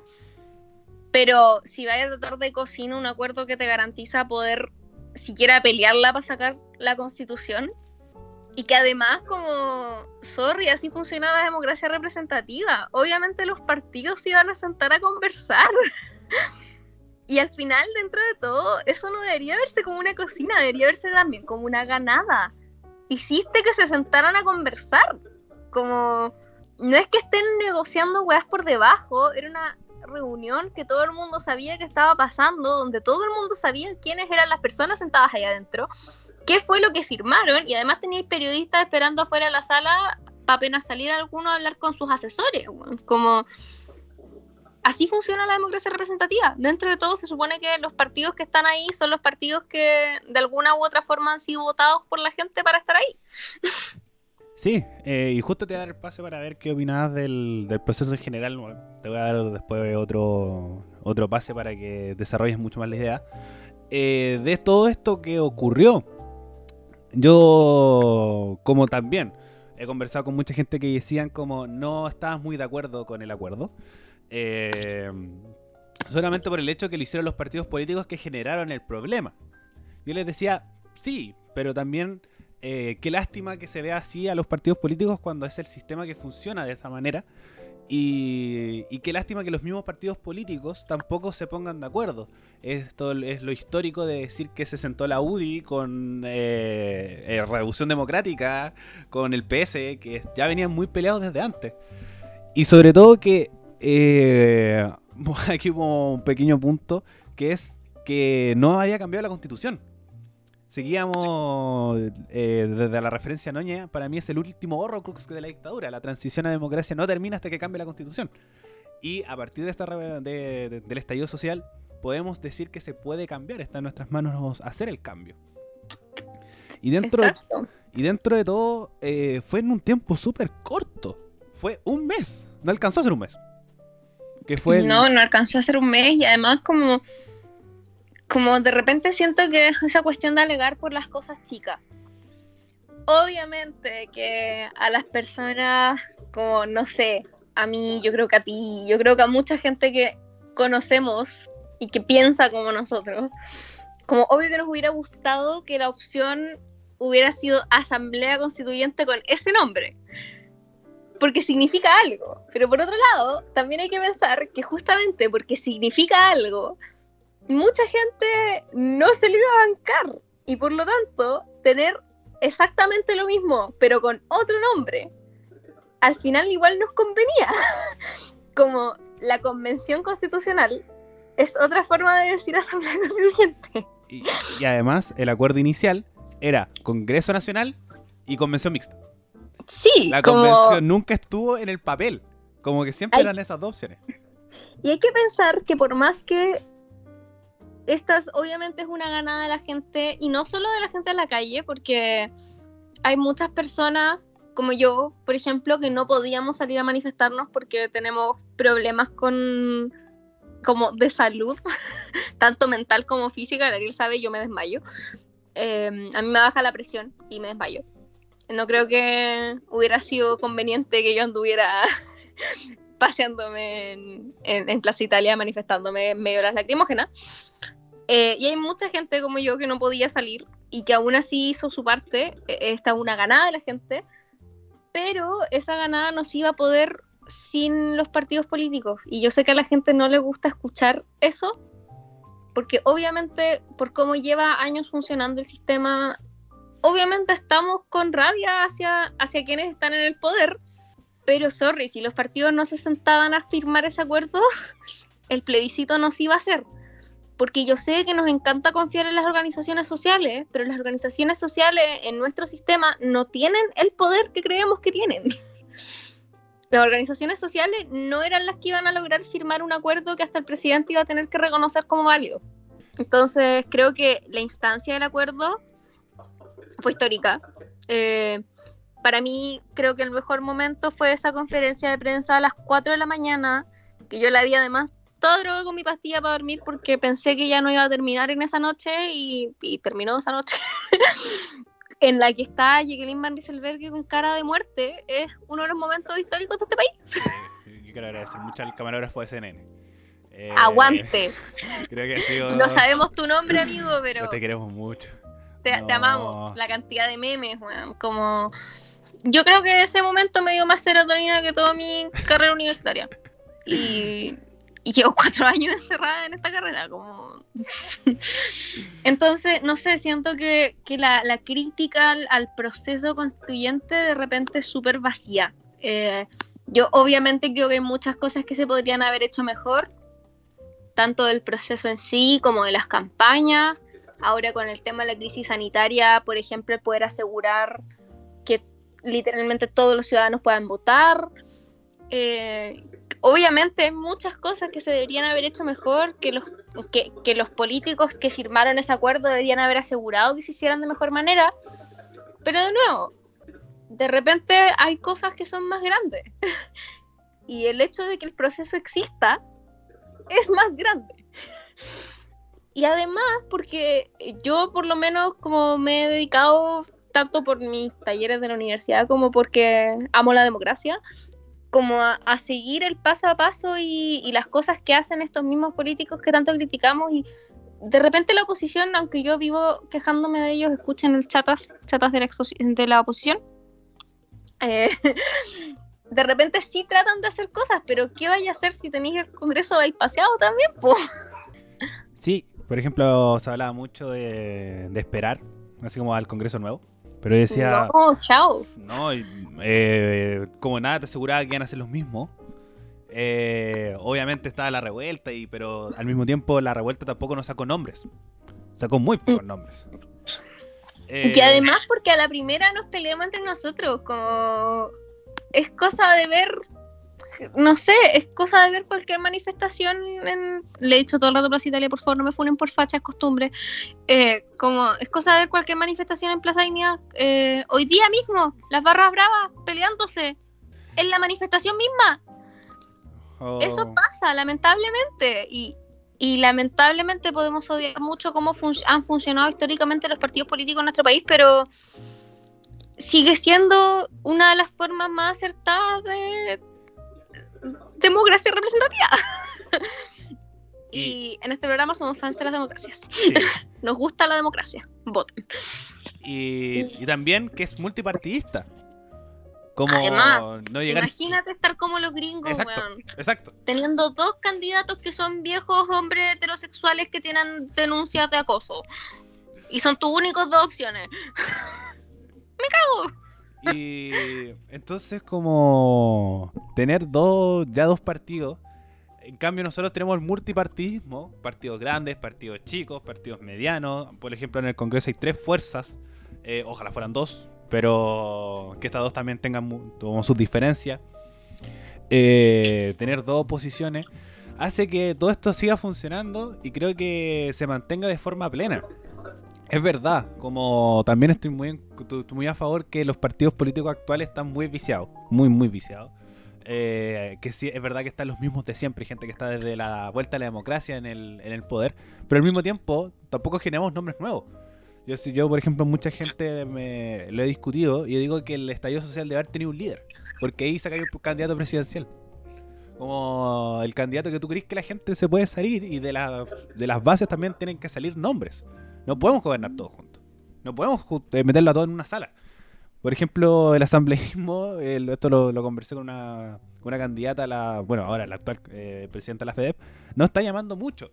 Pero si vaya a tratar de cocina un acuerdo que te garantiza poder siquiera pelearla para sacar la constitución, y que además como, sorry, así funciona la democracia representativa. Obviamente los partidos se iban a sentar a conversar. Y al final, dentro de todo, eso no debería verse como una cocina, debería verse también como una ganada. Hiciste que se sentaran a conversar. Como, no es que estén negociando weas por debajo, era una reunión que todo el mundo sabía que estaba pasando, donde todo el mundo sabía quiénes eran las personas sentadas ahí adentro, qué fue lo que firmaron, y además teníais periodistas esperando afuera de la sala para apenas salir alguno a hablar con sus asesores. Como así funciona la democracia representativa. Dentro de todo se supone que los partidos que están ahí son los partidos que de alguna u otra forma han sido votados por la gente para estar ahí. Sí, eh, y justo te voy a dar el pase para ver qué opinás del, proceso en general. Te voy a dar después otro, otro pase para que desarrolles mucho más la idea. Eh, de todo esto que ocurrió, yo como también he conversado con mucha gente que decían como no estabas muy de acuerdo con el acuerdo. Eh, solamente por el hecho que lo hicieron los partidos políticos que generaron el problema. Yo les decía, sí, pero también eh, qué lástima que se vea así a los partidos políticos cuando es el sistema que funciona de esa manera. Y, qué lástima que los mismos partidos políticos tampoco se pongan de acuerdo. Esto es lo histórico de decir que se sentó la UDI con eh, eh Revolución Democrática, con el PS, que ya venían muy peleados desde antes. Y sobre todo que eh, aquí hubo un pequeño punto, que es que no había cambiado la constitución. Seguíamos eh, desde la referencia Noña, para mí es el último horrocrux de la dictadura. La transición a democracia no termina hasta que cambie la constitución. Y a partir de esta del estallido social, podemos decir que se puede cambiar. Está en nuestras manos hacer el cambio. Y dentro, y dentro de todo, eh, fue en un tiempo súper corto. Fue un mes. No alcanzó a ser un mes. No, no alcanzó a ser un mes y además como, como de repente siento que es esa cuestión de alegar por las cosas chicas. Obviamente que a las personas como, no sé, a mí, yo creo que a ti, yo creo que a mucha gente que conocemos y que piensa como nosotros, como obvio que nos hubiera gustado que la opción hubiera sido Asamblea Constituyente con ese nombre porque significa algo. Pero por otro lado, también hay que pensar que justamente porque significa algo, mucha gente no se lo iba a bancar. Y por lo tanto, tener exactamente lo mismo, pero con otro nombre, al final igual nos convenía. Como la convención constitucional es otra forma de decir asamblea constituyente. Y, y además, el acuerdo inicial era Congreso Nacional y Convención Mixta. Sí, la convención nunca estuvo en el papel. Como que siempre eran esas dos opciones. Y hay que pensar que por más que estas obviamente es una ganada de la gente, y no solo de la gente en la calle, porque hay muchas personas como yo, por ejemplo, que no podíamos salir a manifestarnos porque tenemos problemas con como de salud, tanto mental como física, Ariel sabe, yo me desmayo. Eh, a mí me baja la presión y me desmayo no creo que hubiera sido conveniente que yo anduviera paseándome en, Plaza Italia, manifestándome medio las lacrimógenas. Eh, y hay mucha gente como yo que no podía salir y que aún así hizo su parte. E, esta una ganada de la gente, pero esa ganada no se iba a poder sin los partidos políticos. Y yo sé que a la gente no le gusta escuchar eso, porque obviamente por cómo lleva años funcionando el sistema obviamente estamos con rabia hacia, hacia quienes están en el poder, pero sorry, si los partidos no se sentaban a firmar ese acuerdo, el plebiscito no se iba a hacer. Porque yo sé que nos encanta confiar en las organizaciones sociales, pero las organizaciones sociales en nuestro sistema no tienen el poder que creemos que tienen. Las organizaciones sociales no eran las que iban a lograr firmar un acuerdo que hasta el presidente iba a tener que reconocer como válido. Entonces, creo que la instancia del acuerdo fue histórica. Eh, para mí, creo que el mejor momento fue esa conferencia de prensa a las 4 de la mañana, que yo la vi además todo droga con mi pastilla para dormir porque pensé que ya no iba a terminar en esa noche y, terminó esa noche. en la que está Jacqueline Van Rieselberg con cara de muerte, es uno de los momentos históricos de este país. Yo quiero agradecer mucho al camarógrafo de CNN. Eh, Aguante. Creo que ha sido... No sabemos tu nombre, amigo, pero... te queremos mucho. Te, amamos. La cantidad de memes, weón. Como... Yo creo que ese momento me dio más serotonina que toda mi carrera universitaria. Y y llevo cuatro años encerrada en esta carrera, como... Entonces, no sé, siento que, la, crítica al, proceso constituyente de repente es súper vacía. Eh, yo obviamente creo que hay muchas cosas que se podrían haber hecho mejor, tanto del proceso en sí como de las campañas. Ahora con el tema de la crisis sanitaria, por ejemplo, poder asegurar que literalmente todos los ciudadanos puedan votar. Eh, obviamente hay muchas cosas que se deberían haber hecho mejor, que los, que, los políticos que firmaron ese acuerdo deberían haber asegurado que se hicieran de mejor manera. Pero de nuevo, de repente hay cosas que son más grandes. y el hecho de que el proceso exista es más grande. Y además, porque yo por lo menos como me he dedicado tanto por mis talleres de la universidad como porque amo la democracia, como a, seguir el paso a paso y, las cosas que hacen estos mismos políticos que tanto criticamos y de repente la oposición, aunque yo vivo quejándome de ellos, escuchen el chatas, chatas de la, de la oposición, eh, de repente sí tratan de hacer cosas, pero ¿qué vaya a hacer si tenéis el Congreso paseado también? Po? Sí, por ejemplo, se hablaba mucho de esperar, así como al Congreso nuevo. Pero decía. No, chao. No, eh, como nada te aseguraba que iban a ser los mismos. Eh, obviamente estaba la revuelta, y, pero al mismo tiempo la revuelta tampoco nos sacó nombres. Sacó muy pocos nombres. Eh, y además porque a la primera nos peleamos entre nosotros, como es cosa de ver no sé, es cosa de ver cualquier manifestación. le he dicho todo el rato Plaza Italia, por favor, no me funen por facha, es costumbre. Eh, como es cosa de ver cualquier manifestación en Plaza Dignidad. Eh, hoy día mismo, las barras bravas peleándose en la manifestación misma. Eso oh. pasa, lamentablemente. Y, y lamentablemente podemos odiar mucho cómo han funcionado históricamente los partidos políticos en nuestro país, pero sigue siendo una de las formas más acertadas de, democracia representativa. Y, en este programa somos fans de las democracias. Nos gusta la democracia. Voten. Y, también que es multipartidista. Como no llegar imagínate estar como los gringos, exacto, exacto. Teniendo dos candidatos que son viejos hombres heterosexuales que tienen denuncias de acoso. Y son tus únicos dos opciones. Me cago. Y entonces como tener dos, ya dos partidos. En cambio nosotros tenemos el multipartidismo, partidos grandes, partidos chicos, partidos medianos. Por ejemplo en el Congreso hay tres fuerzas, eh, ojalá fueran dos, pero que estas dos también tengan sus diferencias. Eh, tener dos oposiciones hace que todo esto siga funcionando y creo que se mantenga de forma plena. Es verdad, como también estoy muy, muy a favor que los partidos políticos actuales están muy viciados, muy, muy viciados. Eh, que sí, es verdad que están los mismos de siempre, gente que está desde la vuelta a la democracia en el, poder, pero al mismo tiempo tampoco generamos nombres nuevos. Yo, yo por ejemplo, mucha gente me, lo he discutido y yo digo que el estallido social debe haber tenido un líder, porque ahí se cayó un candidato presidencial. Como el candidato que tú crees que la gente se puede salir y de las bases también tienen que salir nombres. No podemos gobernar todos juntos. No podemos eh, meterlo a todo en una sala. Por ejemplo, el asambleísmo, esto lo, conversé con una, candidata, a la, bueno, ahora la actual eh, presidenta de la FEDEP, no está llamando mucho.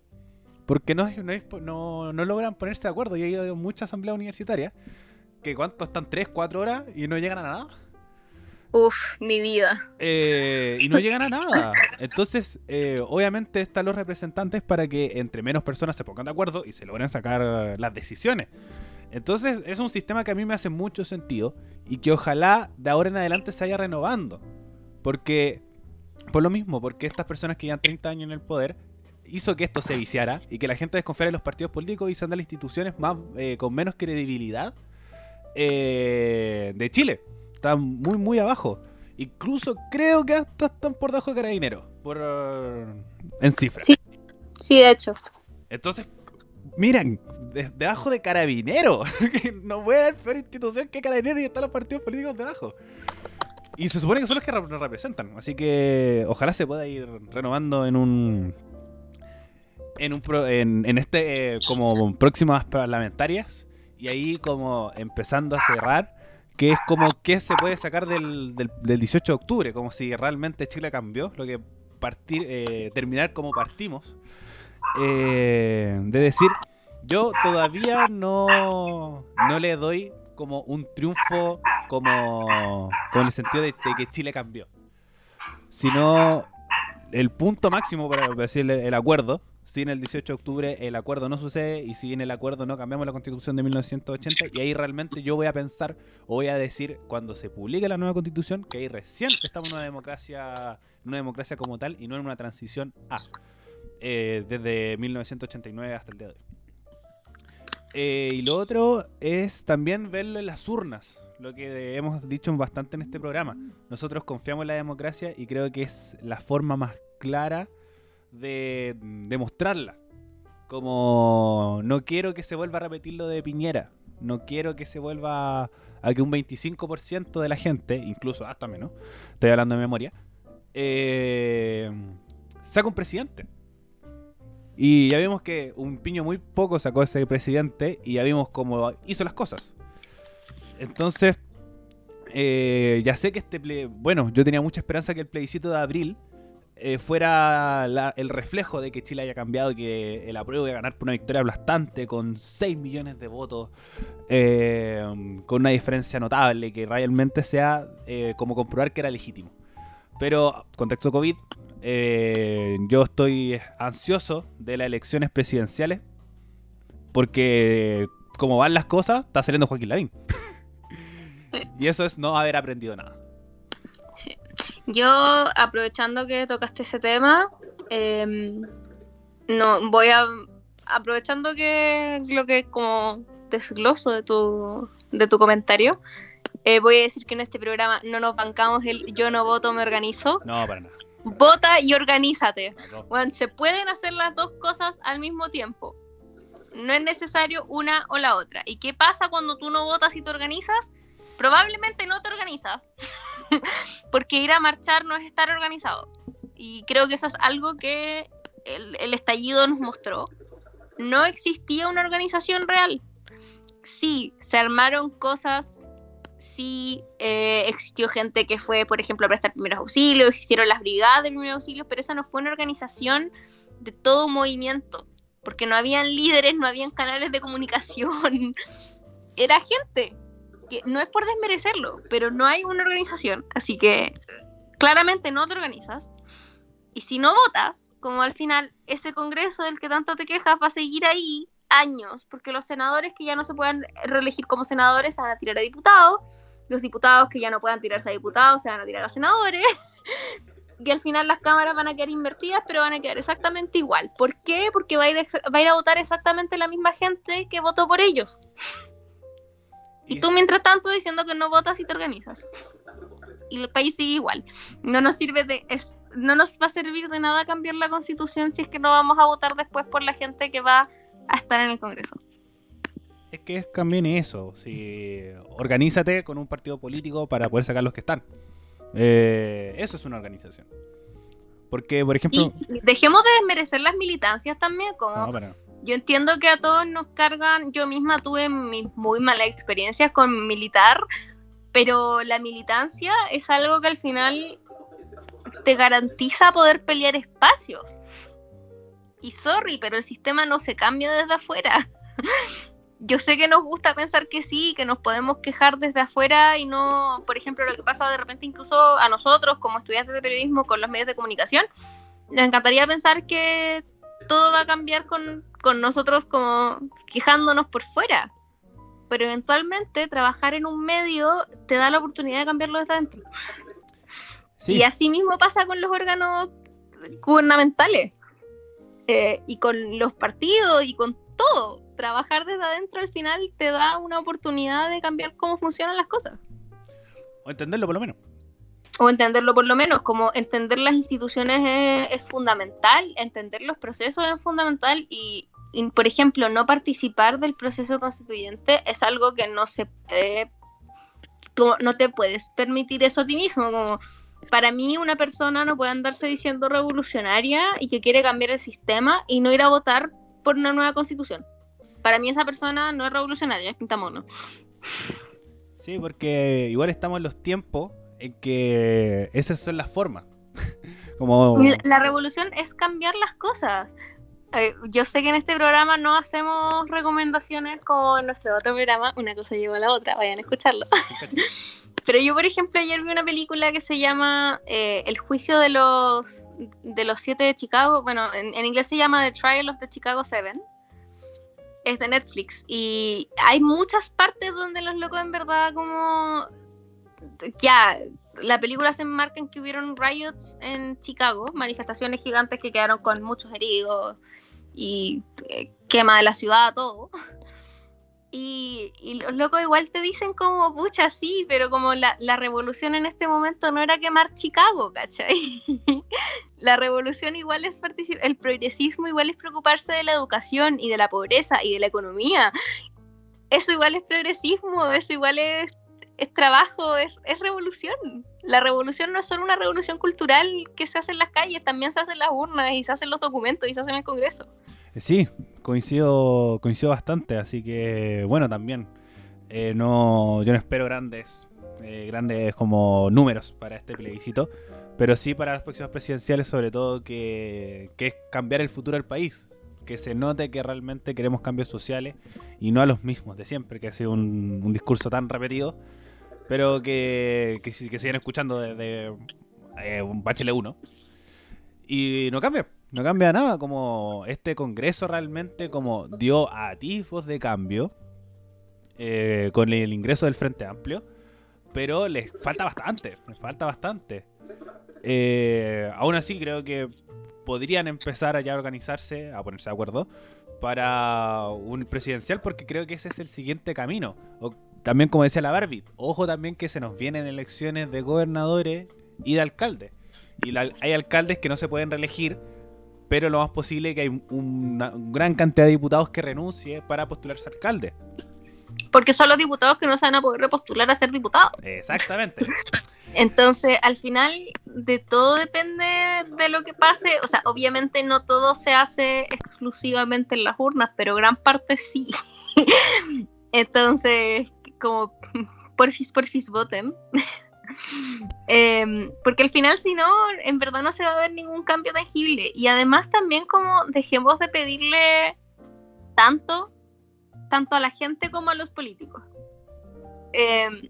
Porque no, no, no, logran ponerse de acuerdo. Y hay muchas asambleas universitarias que cuánto están 3, 4 horas y no llegan a nada. Uf, mi vida. Eh, y no llegan a nada. Entonces, eh, obviamente están los representantes para que entre menos personas se pongan de acuerdo y se logren sacar las decisiones. Entonces, es un sistema que a mí me hace mucho sentido y que ojalá de ahora en adelante se vaya renovando. Porque, por lo mismo, porque estas personas que llevan 30 años en el poder hizo que esto se viciara y que la gente desconfiara en los partidos políticos y sean de las instituciones más eh, con menos credibilidad de Chile están muy, muy abajo. Incluso creo que hasta están por debajo de Carabineros, por, en cifras. Sí, sí, de hecho. Entonces, miren, debajo de Carabineros, no puede haber peor institución que Carabineros y están los partidos políticos debajo. Y se supone que son los que nos representan, así que ojalá se pueda ir renovando en un en un en, en este eh, como próximas parlamentarias y ahí como empezando a cerrar que es como que se puede sacar del, del, 18 de octubre, como si realmente Chile cambió, lo que partir, eh, terminar como partimos, eh, de decir, yo todavía no, no le doy como un triunfo como, en el sentido de, que Chile cambió, sino el punto máximo para decir el acuerdo si en el 18 de octubre el acuerdo no sucede y si en el acuerdo no cambiamos la constitución de 1980 y ahí realmente yo voy a pensar o voy a decir cuando se publique la nueva constitución que ahí recién estamos en una democracia, una democracia como tal y no en una transición a eh, desde 1989 hasta el día de hoy. Eh, y lo otro es también verlo en las urnas, lo que hemos dicho bastante en este programa. Nosotros confiamos en la democracia y creo que es la forma más clara de demostrarla. Como no quiero que se vuelva a repetir lo de Piñera. No quiero que se vuelva a que un 25% de la gente, incluso hasta menos, estoy hablando de memoria, eh, saca un presidente. Y ya vimos que un piño muy poco sacó ese presidente y ya vimos cómo hizo las cosas. Entonces, eh, ya sé que este... bueno, yo tenía mucha esperanza que el plebiscito de abril eh, fuera el reflejo de que Chile haya cambiado y que el apruebo a ganar por una victoria aplastante con 6 millones de votos, eh, con una diferencia notable, que realmente sea eh, como comprobar que era legítimo. Pero, contexto COVID, yo estoy ansioso de las elecciones presidenciales porque, como van las cosas, está saliendo Joaquín Lavín. y eso es no haber aprendido nada. Yo, aprovechando que tocaste ese tema, em, no voy a aprovechando que lo que como desgloso de tu de tu comentario, eh, voy a decir que en este programa no nos bancamos el yo no voto, me organizo. No, para nada. Vota y organízate. Bueno, se pueden hacer las dos cosas al mismo tiempo. No es necesario una o la otra. ¿Y qué pasa cuando tú no votas y te organizas? Probablemente no te organizas, porque ir a marchar no es estar organizado. Y creo que eso es algo que el, estallido nos mostró. No existía una organización real. Sí, se armaron cosas, sí eh, existió gente que fue, por ejemplo, a prestar primeros auxilios, existieron las brigadas de primeros auxilios, pero eso no fue una organización de todo movimiento, porque no habían líderes, no habían canales de comunicación, era gente, que no es por desmerecerlo, pero no hay una organización, así que claramente no te organizas. Y si no votas, como al final ese Congreso del que tanto te quejas va a seguir ahí años, porque los senadores que ya no se puedan reelegir como senadores se van a tirar a diputados, los diputados que ya no puedan tirarse a diputados se van a tirar a senadores, y al final las cámaras van a quedar invertidas, pero van a quedar exactamente igual. ¿Por qué? Porque va a ir, va a, ir a votar exactamente la misma gente que votó por ellos. Y tú mientras tanto diciendo que no votas y te organizas. Y el país sigue igual. No nos sirve de es, no nos va a servir de nada cambiar la constitución si es que no vamos a votar después por la gente que va a estar en el Congreso. Es que es también eso. Si organízate con un partido político para poder sacar los que están. Eh, eso es una organización. Porque, por ejemplo. Y dejemos de desmerecer las militancias también, como. No, yo entiendo que a todos nos cargan, yo misma tuve muy malas experiencias con militar, pero la militancia es algo que al final te garantiza poder pelear espacios. Y sorry, pero el sistema no se cambia desde afuera. yo sé que nos gusta pensar que sí, que nos podemos quejar desde afuera y no, por ejemplo, lo que pasa de repente incluso a nosotros como estudiantes de periodismo con los medios de comunicación, nos encantaría pensar que todo va a cambiar con, con nosotros como quejándonos por fuera. Pero eventualmente trabajar en un medio te da la oportunidad de cambiarlo desde adentro. Y así mismo pasa con los órganos gubernamentales. Eh, y con los partidos y con todo. Trabajar desde adentro al final te da una oportunidad de cambiar cómo funcionan las cosas. O entenderlo por lo menos. O entenderlo por lo menos, como entender las instituciones es, fundamental, entender los procesos es fundamental y, por ejemplo, no participar del proceso constituyente es algo que no se puede, no te puedes permitir eso a ti mismo, como para mí una persona no puede andarse diciendo revolucionaria y que quiere cambiar el sistema y no ir a votar por una nueva constitución. Para mí esa persona no es revolucionaria, es pintamono. Sí, porque igual estamos en los tiempos en que esas son las formas. Como... La revolución es cambiar las cosas. Eh, yo sé que en este programa no hacemos recomendaciones como en nuestro otro programa, una cosa lleva a la otra, vayan a escucharlo. Pero yo, por ejemplo, ayer vi una película que se llama eh, El juicio de los, de los siete de Chicago. Bueno, en, inglés se llama The Trial of the Chicago Seven. Es de Netflix. Y hay muchas partes donde los locos en verdad como... Ya, la película se enmarca en que hubieron riots en Chicago, manifestaciones gigantes que quedaron con muchos heridos y eh, quema de la ciudad, todo. Y, los locos igual te dicen como, pucha, sí, pero como la, revolución en este momento no era quemar Chicago, ¿cachai? la revolución igual es participar, el progresismo igual es preocuparse de la educación y de la pobreza y de la economía. Eso igual es progresismo, eso igual es, es trabajo, es, es revolución. La revolución no es solo una revolución cultural que se hace en las calles, también se hace en las urnas y se hacen los documentos y se hace en el Congreso. Sí, coincido, coincido bastante, así que bueno, también. Eh, no, yo no espero grandes, eh, grandes como números para este plebiscito, pero sí para las próximas presidenciales, sobre todo que, es cambiar el futuro del país, que se note que realmente queremos cambios sociales y no a los mismos de siempre, que ha sido un, discurso tan repetido, pero que, que, que siguen escuchando desde eh, un Bachelet 1 y no cambia no cambia nada, como este Congreso realmente como dio atisbos de cambio eh, con el ingreso del Frente Amplio, pero les falta bastante, les falta bastante. Eh, aún así creo que podrían empezar a ya organizarse, a ponerse de acuerdo, para un presidencial, porque creo que ese es el siguiente camino. También como decía la Barbie, ojo también que se nos vienen elecciones de gobernadores y de alcaldes. Y hay alcaldes que no se pueden reelegir pero lo más posible es que hay una gran cantidad de diputados que renuncie para postularse alcalde. Porque son los diputados que no se van a poder repostular a ser diputados. Exactamente. Entonces, al final, de todo depende de lo que pase. O sea, obviamente no todo se hace exclusivamente en las urnas, pero gran parte sí. Entonces, como porfis, porfis, voten. Em, porque al final, si no, en verdad no se va a ver ningún cambio tangible. Y además también como dejemos de pedirle tanto, tanto a la gente como a los políticos. Em,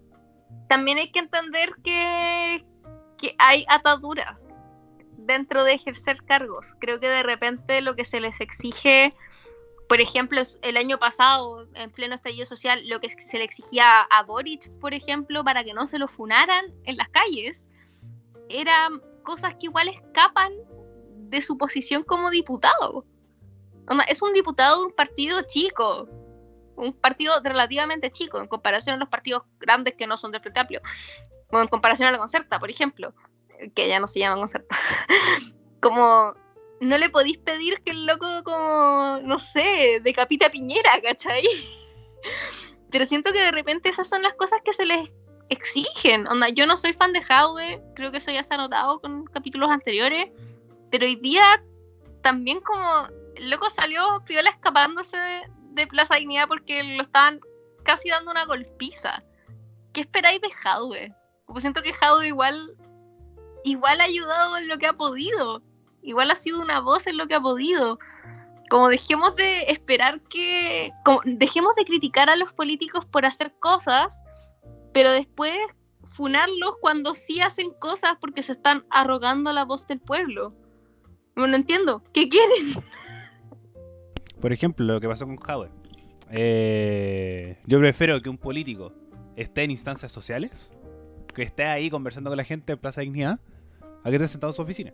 también hay que entender que, que hay ataduras dentro de ejercer cargos. Creo que de repente lo que se les exige por ejemplo, el año pasado, en pleno estallido social, lo que se le exigía a Boric, por ejemplo, para que no se lo funaran en las calles, eran cosas que igual escapan de su posición como diputado. Es un diputado de un partido chico, un partido relativamente chico en comparación a los partidos grandes que no son del Frente Amplio, o en comparación a la Concerta, por ejemplo, que ya no se llama Concerta. como no le podéis pedir que el loco como, no sé, decapita Piñera, ¿cachai? Pero siento que de repente esas son las cosas que se les exigen. Onda, yo no soy fan de Jaude, creo que eso ya se ha notado con capítulos anteriores, pero hoy día también como el loco salió piola escapándose de, Plaza Dignidad porque lo estaban casi dando una golpiza. ¿Qué esperáis de Jaude? Como siento que Jaude igual igual ha ayudado en lo que ha podido igual ha sido una voz en lo que ha podido. Como dejemos de esperar que. dejemos de criticar a los políticos por hacer cosas, pero después funarlos cuando sí hacen cosas porque se están arrogando la voz del pueblo. No entiendo. ¿Qué quieren? Por ejemplo, lo que pasó con Howard. Eh, yo prefiero que un político esté en instancias sociales, que esté ahí conversando con la gente en Plaza Dignidad, a que esté sentado en su oficina.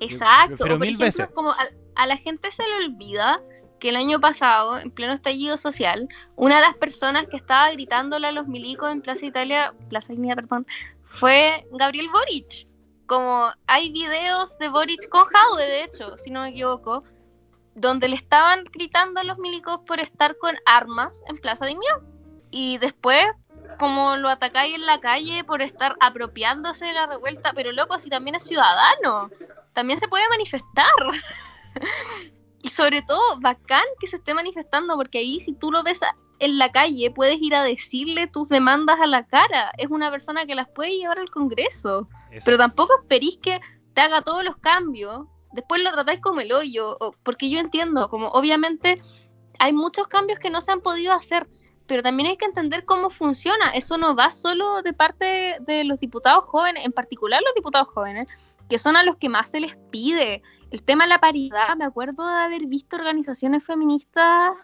Exacto. Pero mil veces. como a, la gente se le olvida que el año pasado, en pleno estallido social, una de las personas que estaba gritándole a los milicos en Plaza Italia, Plaza Dignidad, perdón, fue Gabriel Boric. Como hay videos de Boric con Jaude, de hecho, si no me equivoco, donde le estaban gritando a los milicos por estar con armas en Plaza Dignidad. Y después, como lo atacáis en la calle por estar apropiándose de la revuelta, pero loco, si también es ciudadano, también se puede manifestar. y sobre todo, bacán que se esté manifestando, porque ahí si tú lo ves en la calle, puedes ir a decirle tus demandas a la cara. Es una persona que las puede llevar al Congreso. Pero tampoco esperís que te haga todos los cambios después lo tratáis como el hoyo, porque yo entiendo, como obviamente hay muchos cambios que no se han podido hacer, pero también hay que entender cómo funciona. Eso no va solo de parte de los diputados jóvenes, en particular los diputados jóvenes, que son a los que más se les pide. El tema de la paridad, me acuerdo de haber visto organizaciones feministas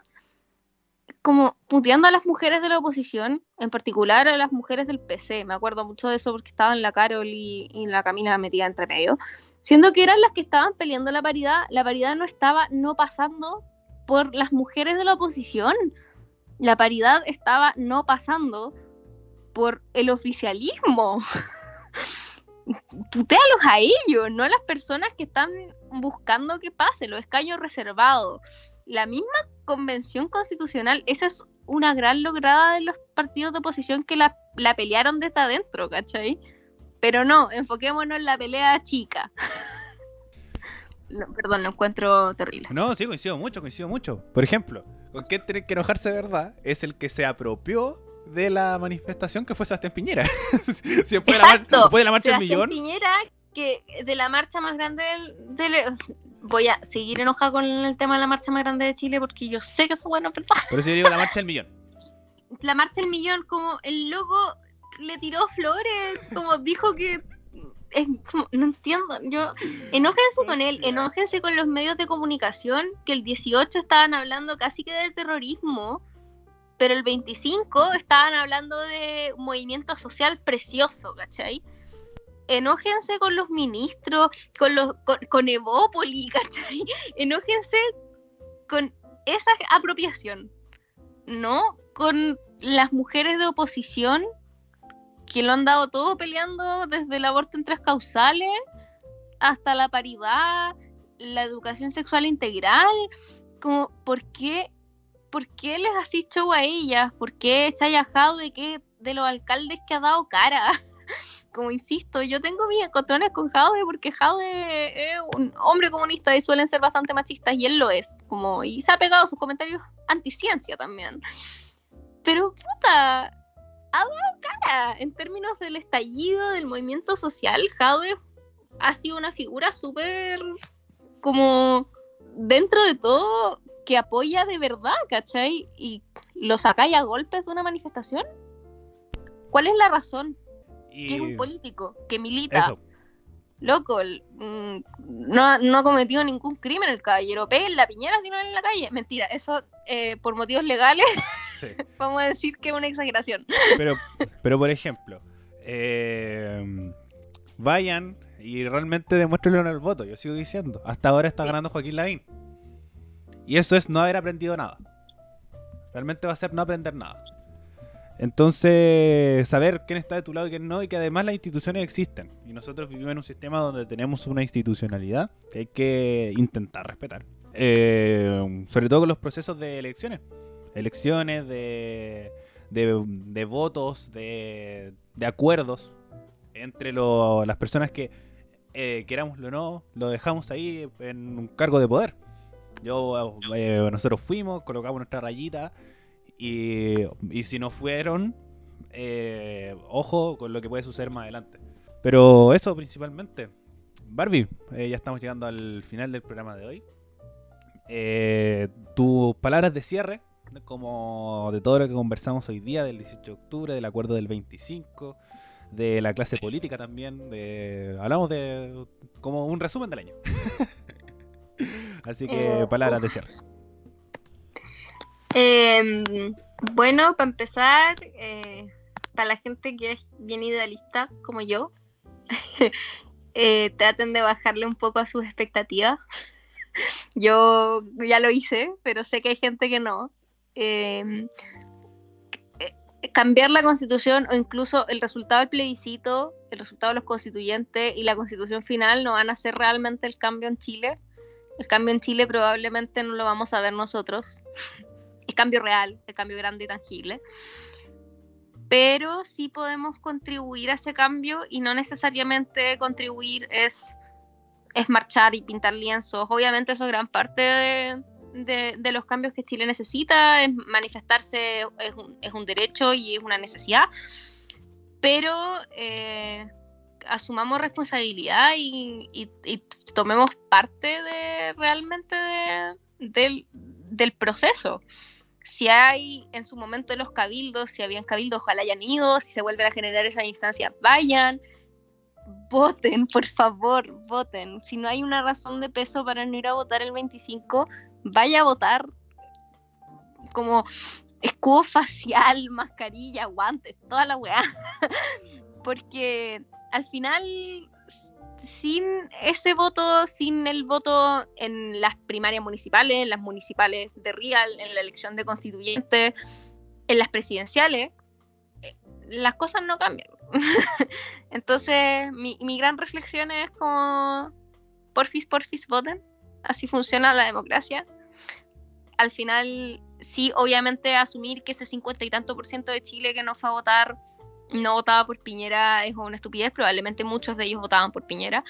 como puteando a las mujeres de la oposición, en particular a las mujeres del PC. Me acuerdo mucho de eso porque estaban la Carol y, y la Camila metida entre medio siendo que eran las que estaban peleando la paridad, la paridad no estaba no pasando por las mujeres de la oposición, la paridad estaba no pasando por el oficialismo. Tutealos a ellos, no a las personas que están buscando que pase, los escaños reservados. La misma convención constitucional, esa es una gran lograda de los partidos de oposición que la, la pelearon desde adentro, ¿cachai? Pero no, enfoquémonos en la pelea chica. perdón, lo encuentro terrible. No, sí, coincido mucho, coincido mucho. Por ejemplo, ¿con qué tiene que enojarse de verdad? Es el que se apropió de la manifestación que fue Sebastián Piñera. si después, Exacto. De la, marcha del millón. Piñera, que de la marcha más grande del, Voy a seguir enojado con el tema de la marcha más grande de Chile porque yo sé que es bueno, ¿verdad? Por eso yo digo la marcha del millón. La marcha del millón, como el logo le tiró flores, como dijo que no entiendo, yo enójense con él, enójense con los medios de comunicación que el 18 estaban hablando casi que de terrorismo, pero el 25 estaban hablando de un movimiento social precioso, ¿cachai? Enójense con los ministros, con los con, con Evópoli, ¿cachai? Enójense con esa apropiación, no con las mujeres de oposición que lo han dado todo peleando desde el aborto en tres causales hasta la paridad, la educación sexual integral, como ¿por qué, por qué les has show a ellas? ¿Por qué Chaya de que de los alcaldes que ha dado cara? Como insisto, yo tengo mis encontrones con Jaude porque Jaude es un hombre comunista y suelen ser bastante machistas y él lo es, como y se ha pegado sus comentarios anticiencia también. Pero puta, ha dado cara en términos del estallido del movimiento social. Jade ha sido una figura súper como dentro de todo que apoya de verdad, ¿cachai? Y lo sacáis a golpes de una manifestación. ¿Cuál es la razón? Que es un político que milita. Loco, mm, no, no, ha cometido ningún crimen el caballero P en la piñera, sino en la calle. Mentira, eso eh, por motivos legales Vamos a decir que es una exageración. Pero, pero por ejemplo, eh, vayan y realmente demuéstrenlo en el voto. Yo sigo diciendo. Hasta ahora está ganando Joaquín Lavín. Y eso es no haber aprendido nada. Realmente va a ser no aprender nada. Entonces, saber quién está de tu lado y quién no, y que además las instituciones existen. Y nosotros vivimos en un sistema donde tenemos una institucionalidad que hay que intentar respetar. Eh, sobre todo con los procesos de elecciones elecciones, de, de, votos, de, de, acuerdos entre las personas que, eh, querámoslo o no, lo dejamos ahí en un cargo de poder. Yo, eh, nosotros fuimos, colocamos nuestra rayita y, y si no fueron, eh, ojo con lo que puede suceder más adelante. Pero eso principalmente. Barbie, eh, ya estamos llegando al final del programa de hoy. Eh, tus palabras de cierre, como de todo lo que conversamos hoy día, del 18 de octubre, del acuerdo del 25, de la clase política también, de hablamos de como un resumen del año. Así que Eh, palabras de cierre. Em, bueno, para empezar, eh, para la gente que es bien idealista como yo, eh, traten de bajarle un poco a sus expectativas. Yo ya lo hice, pero sé que hay gente que no. Em, eh, cambiar la constitución o incluso el resultado del plebiscito, el resultado de los constituyentes y la constitución final no van a hacer realmente el cambio en Chile. El cambio en Chile probablemente no lo vamos a ver nosotros el cambio real, el cambio grande y tangible. Pero sí podemos contribuir a ese cambio y no necesariamente contribuir es, es marchar y pintar lienzos. Obviamente eso es gran parte de, los cambios que Chile necesita, es manifestarse es un, es un derecho y es una necesidad. Pero eh, asumamos responsabilidad y, y- y tomemos parte de realmente de- del, del proceso si hay en su momento los cabildos, si habían cabildos, ojalá hayan ido, si se vuelven a generar esas instancias, vayan, voten, por favor, voten. Si no hay una razón de peso para no ir a votar el 25, vaya a votar como escudo facial, mascarilla, guantes, toda la weá. Porque al final, sin ese voto, sin el voto en las primarias municipales, en las municipales de Real, en la elección de constituyentes, en las presidenciales, eh, las cosas no cambian. Entonces, mi, mi gran reflexión es como, porfis, porfis, voten. Así funciona la democracia. Al final, sí, obviamente asumir que ese cincuenta y tanto por ciento de Chile que no fue a votar no votaba por Piñera es una estupidez, probablemente muchos de ellos votaban por Piñera,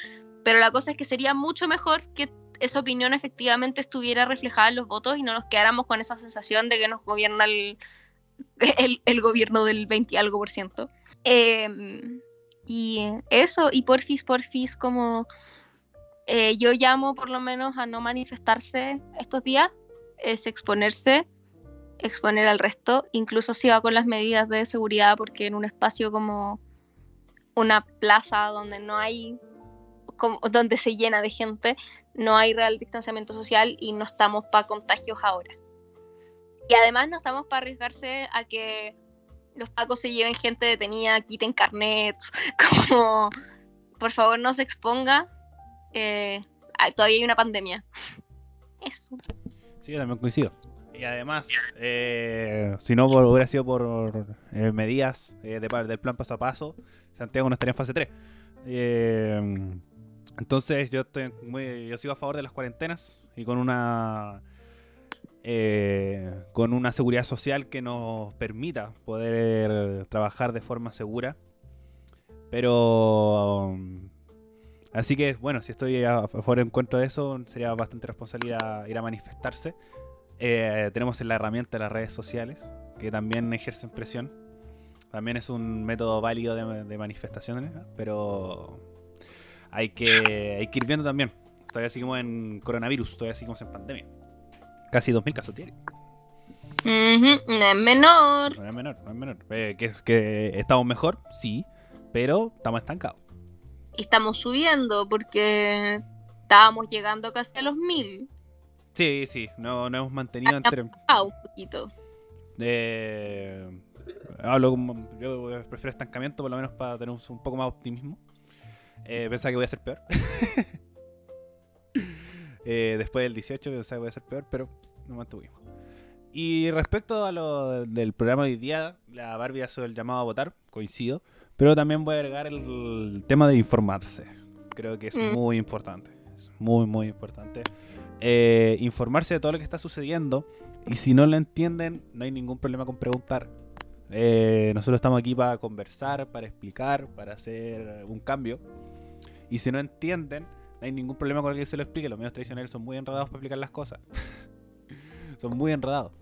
pero la cosa es que sería mucho mejor que esa opinión efectivamente estuviera reflejada en los votos y no nos quedáramos con esa sensación de que nos gobierna el, el, gobierno del 20 y algo por ciento. Eh, y eso, y porfis, porfis, como eh, yo llamo por lo menos a no manifestarse estos días, es exponerse exponer al resto, incluso si va con las medidas de seguridad, porque en un espacio como una plaza donde no hay, como, donde se llena de gente, no hay real distanciamiento social y no estamos para contagios ahora. Y además no estamos para arriesgarse a que los pacos se lleven gente detenida, quiten carnets, como por favor no se exponga, eh, todavía hay una pandemia. Eso. Sí, yo también coincido. Y además, eh, si no hubiera sido por eh, medidas eh, del plan paso a paso, Santiago no estaría en fase 3. Eh, entonces yo estoy muy, yo sigo a favor de las cuarentenas y con una con una seguridad social que nos permita poder trabajar de forma segura. Pero así que bueno, si estoy a favor en contra de eso, sería bastante a, ir a manifestarse. Eh, tenemos la herramienta de las redes sociales, que también ejercen presión. También es un método válido de, de manifestaciones, pero hay que, hay que ir viendo también. Todavía seguimos en coronavirus, todavía seguimos en pandemia. Casi 2.000 casos diarios. Ujú, no es menor. No es menor, no es menor. Eh, que, que estamos mejor, sí, pero estamos estancados. Y estamos subiendo porque estábamos llegando casi a los mil. Sí, sí, no, no hemos mantenido entre... Un poquito. Eh, hablo como- yo prefiero estancamiento por lo menos para tener un, un poco más de optimismo. Eh, pensaba que voy a ser peor. Eh, después del 18 pensaba que voy a ser peor, pero nos mantuvimos. Y respecto a lo del programa de hoy día, la Barbie hizo el llamado a votar, coincido, pero también voy a agregar el, tema de informarse. Creo que es Mm. muy importante. Es muy, muy importante. Eh, informarse de todo lo que está sucediendo. Y si no lo entienden, no hay ningún problema con preguntar. Eh, nosotros estamos aquí para conversar, para explicar, para hacer un cambio. Y si no entienden, no hay ningún problema con que se lo explique. Los medios tradicionales son muy enredados para explicar las cosas. son muy enredados.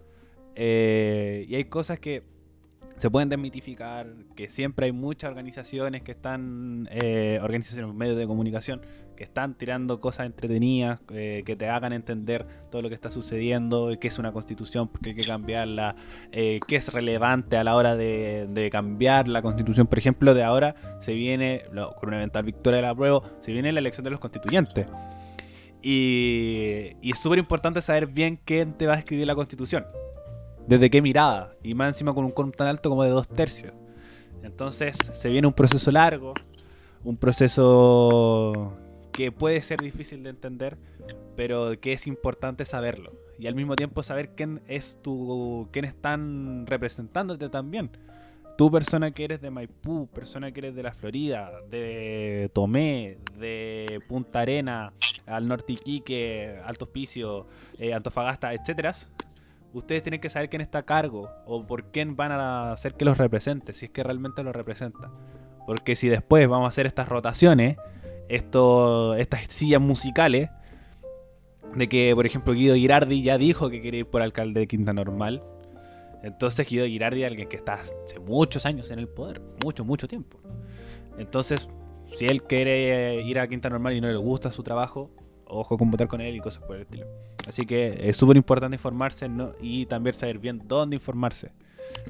Eh, y hay cosas que se pueden desmitificar, que siempre hay muchas organizaciones que están, eh, organizaciones, medios de comunicación, que están tirando cosas entretenidas, eh, que te hagan entender todo lo que está sucediendo, qué es una constitución, por qué hay que cambiarla, eh, qué es relevante a la hora de, cambiar la constitución. Por ejemplo, de ahora se viene, con una eventual victoria de la prueba, se viene la elección de los constituyentes. Y, es súper importante saber bien quién te va a escribir la constitución desde qué mirada, y más encima con un quórum tan alto como de dos tercios. Entonces se viene un proceso largo, un proceso que puede ser difícil de entender, pero que es importante saberlo. Y al mismo tiempo saber quién es tu. quién están representándote también. Tú, persona que eres de Maipú, persona que eres de la Florida, de Tomé, de Punta Arena, al norte Iquique, Alto Hospicio, eh, Antofagasta, etcétera, ustedes tienen que saber quién está a cargo o por quién van a hacer que los represente, si es que realmente los representa. Porque si después vamos a hacer estas rotaciones, esto, estas sillas musicales, de que, por ejemplo, Guido Girardi ya dijo que quiere ir por alcalde de Quinta Normal. Entonces Guido Girardi es alguien que está hace muchos años en el poder, mucho, mucho tiempo. Entonces, si él quiere ir a Quinta Normal y no le gusta su trabajo, ojo con votar con él y cosas por el estilo. Así que es súper importante informarse y también saber bien dónde informarse.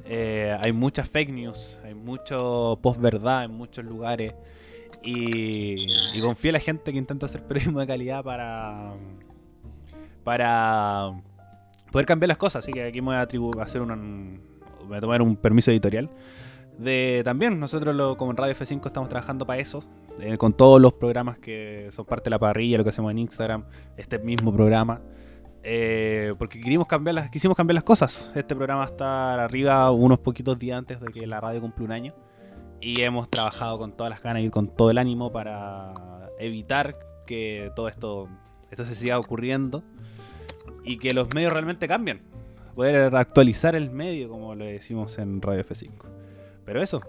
Eh, hay muchas fake news, hay mucho post-verdad en muchos lugares. Y, y confía en la gente que intenta hacer periodismo de calidad para, para poder cambiar las cosas. Así que aquí me voy a, hacer un, voy a tomar un permiso editorial. De, también nosotros como en Radio F5 estamos trabajando para eso, eh, con todos los programas que son parte de la parrilla, lo que hacemos en Instagram, este mismo programa. Eh, porque quisimos cambiar, las, quisimos cambiar las cosas. Este programa estar arriba unos poquitos días antes de que la radio cumple un año. Y hemos trabajado con todas las ganas y con todo el ánimo para evitar que todo esto, esto se siga ocurriendo y que los medios realmente cambien. Poder actualizar el medio, como lo decimos en Radio F5. Pero eso,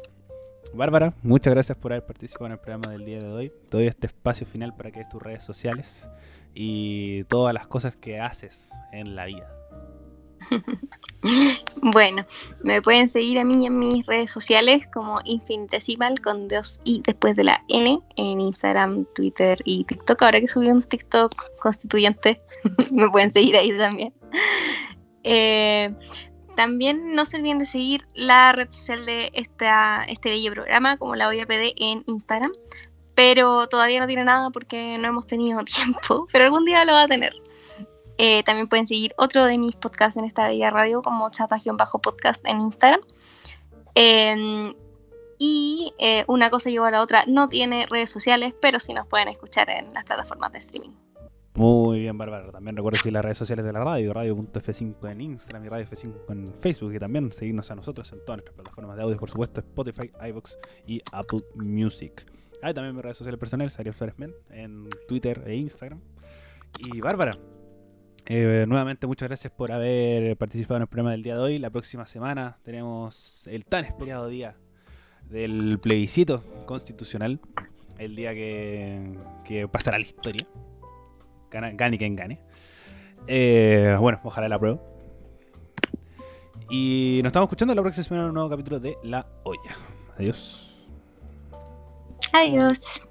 Bárbara, muchas gracias por haber participado en el programa del día de hoy. Te doy este espacio final para que des tus redes sociales y todas las cosas que haces en la vida. bueno, me pueden seguir a mí en mis redes sociales como infinitesimal con dos i después de la n en Instagram, Twitter y TikTok. Ahora que subí un TikTok constituyente, me pueden seguir ahí también. Eh, también no se olviden de seguir la red social de esta, este bello programa, como la OIAPD en Instagram. Pero todavía no tiene nada porque no hemos tenido tiempo, pero algún día lo va a tener. Eh, también pueden seguir otro de mis podcasts en esta bella radio como chapa-podcast en Instagram. Em, y eh, una cosa lleva a la otra, no tiene redes sociales, pero sí nos pueden escuchar en las plataformas de streaming. Muy bien, Bárbara. También recuerda seguir las redes sociales de la radio, radio.f5 en Instagram y Radio F5 en Facebook. Y también seguirnos a nosotros en todas nuestras plataformas de audio, por supuesto, Spotify, iVoox y Apple Music. Hay también mis redes sociales personales, Ariel Flores Men, en Twitter e Instagram. Y Bárbara, eh, nuevamente muchas gracias por haber participado en el programa del día de hoy. La próxima semana tenemos el tan esperado día del plebiscito constitucional. El día que, pasará la historia gane quien gane. Eh, bueno, ojalá la prueba. Y nos estamos escuchando la próxima semana en un nuevo capítulo de La Olla. Adiós. Adiós.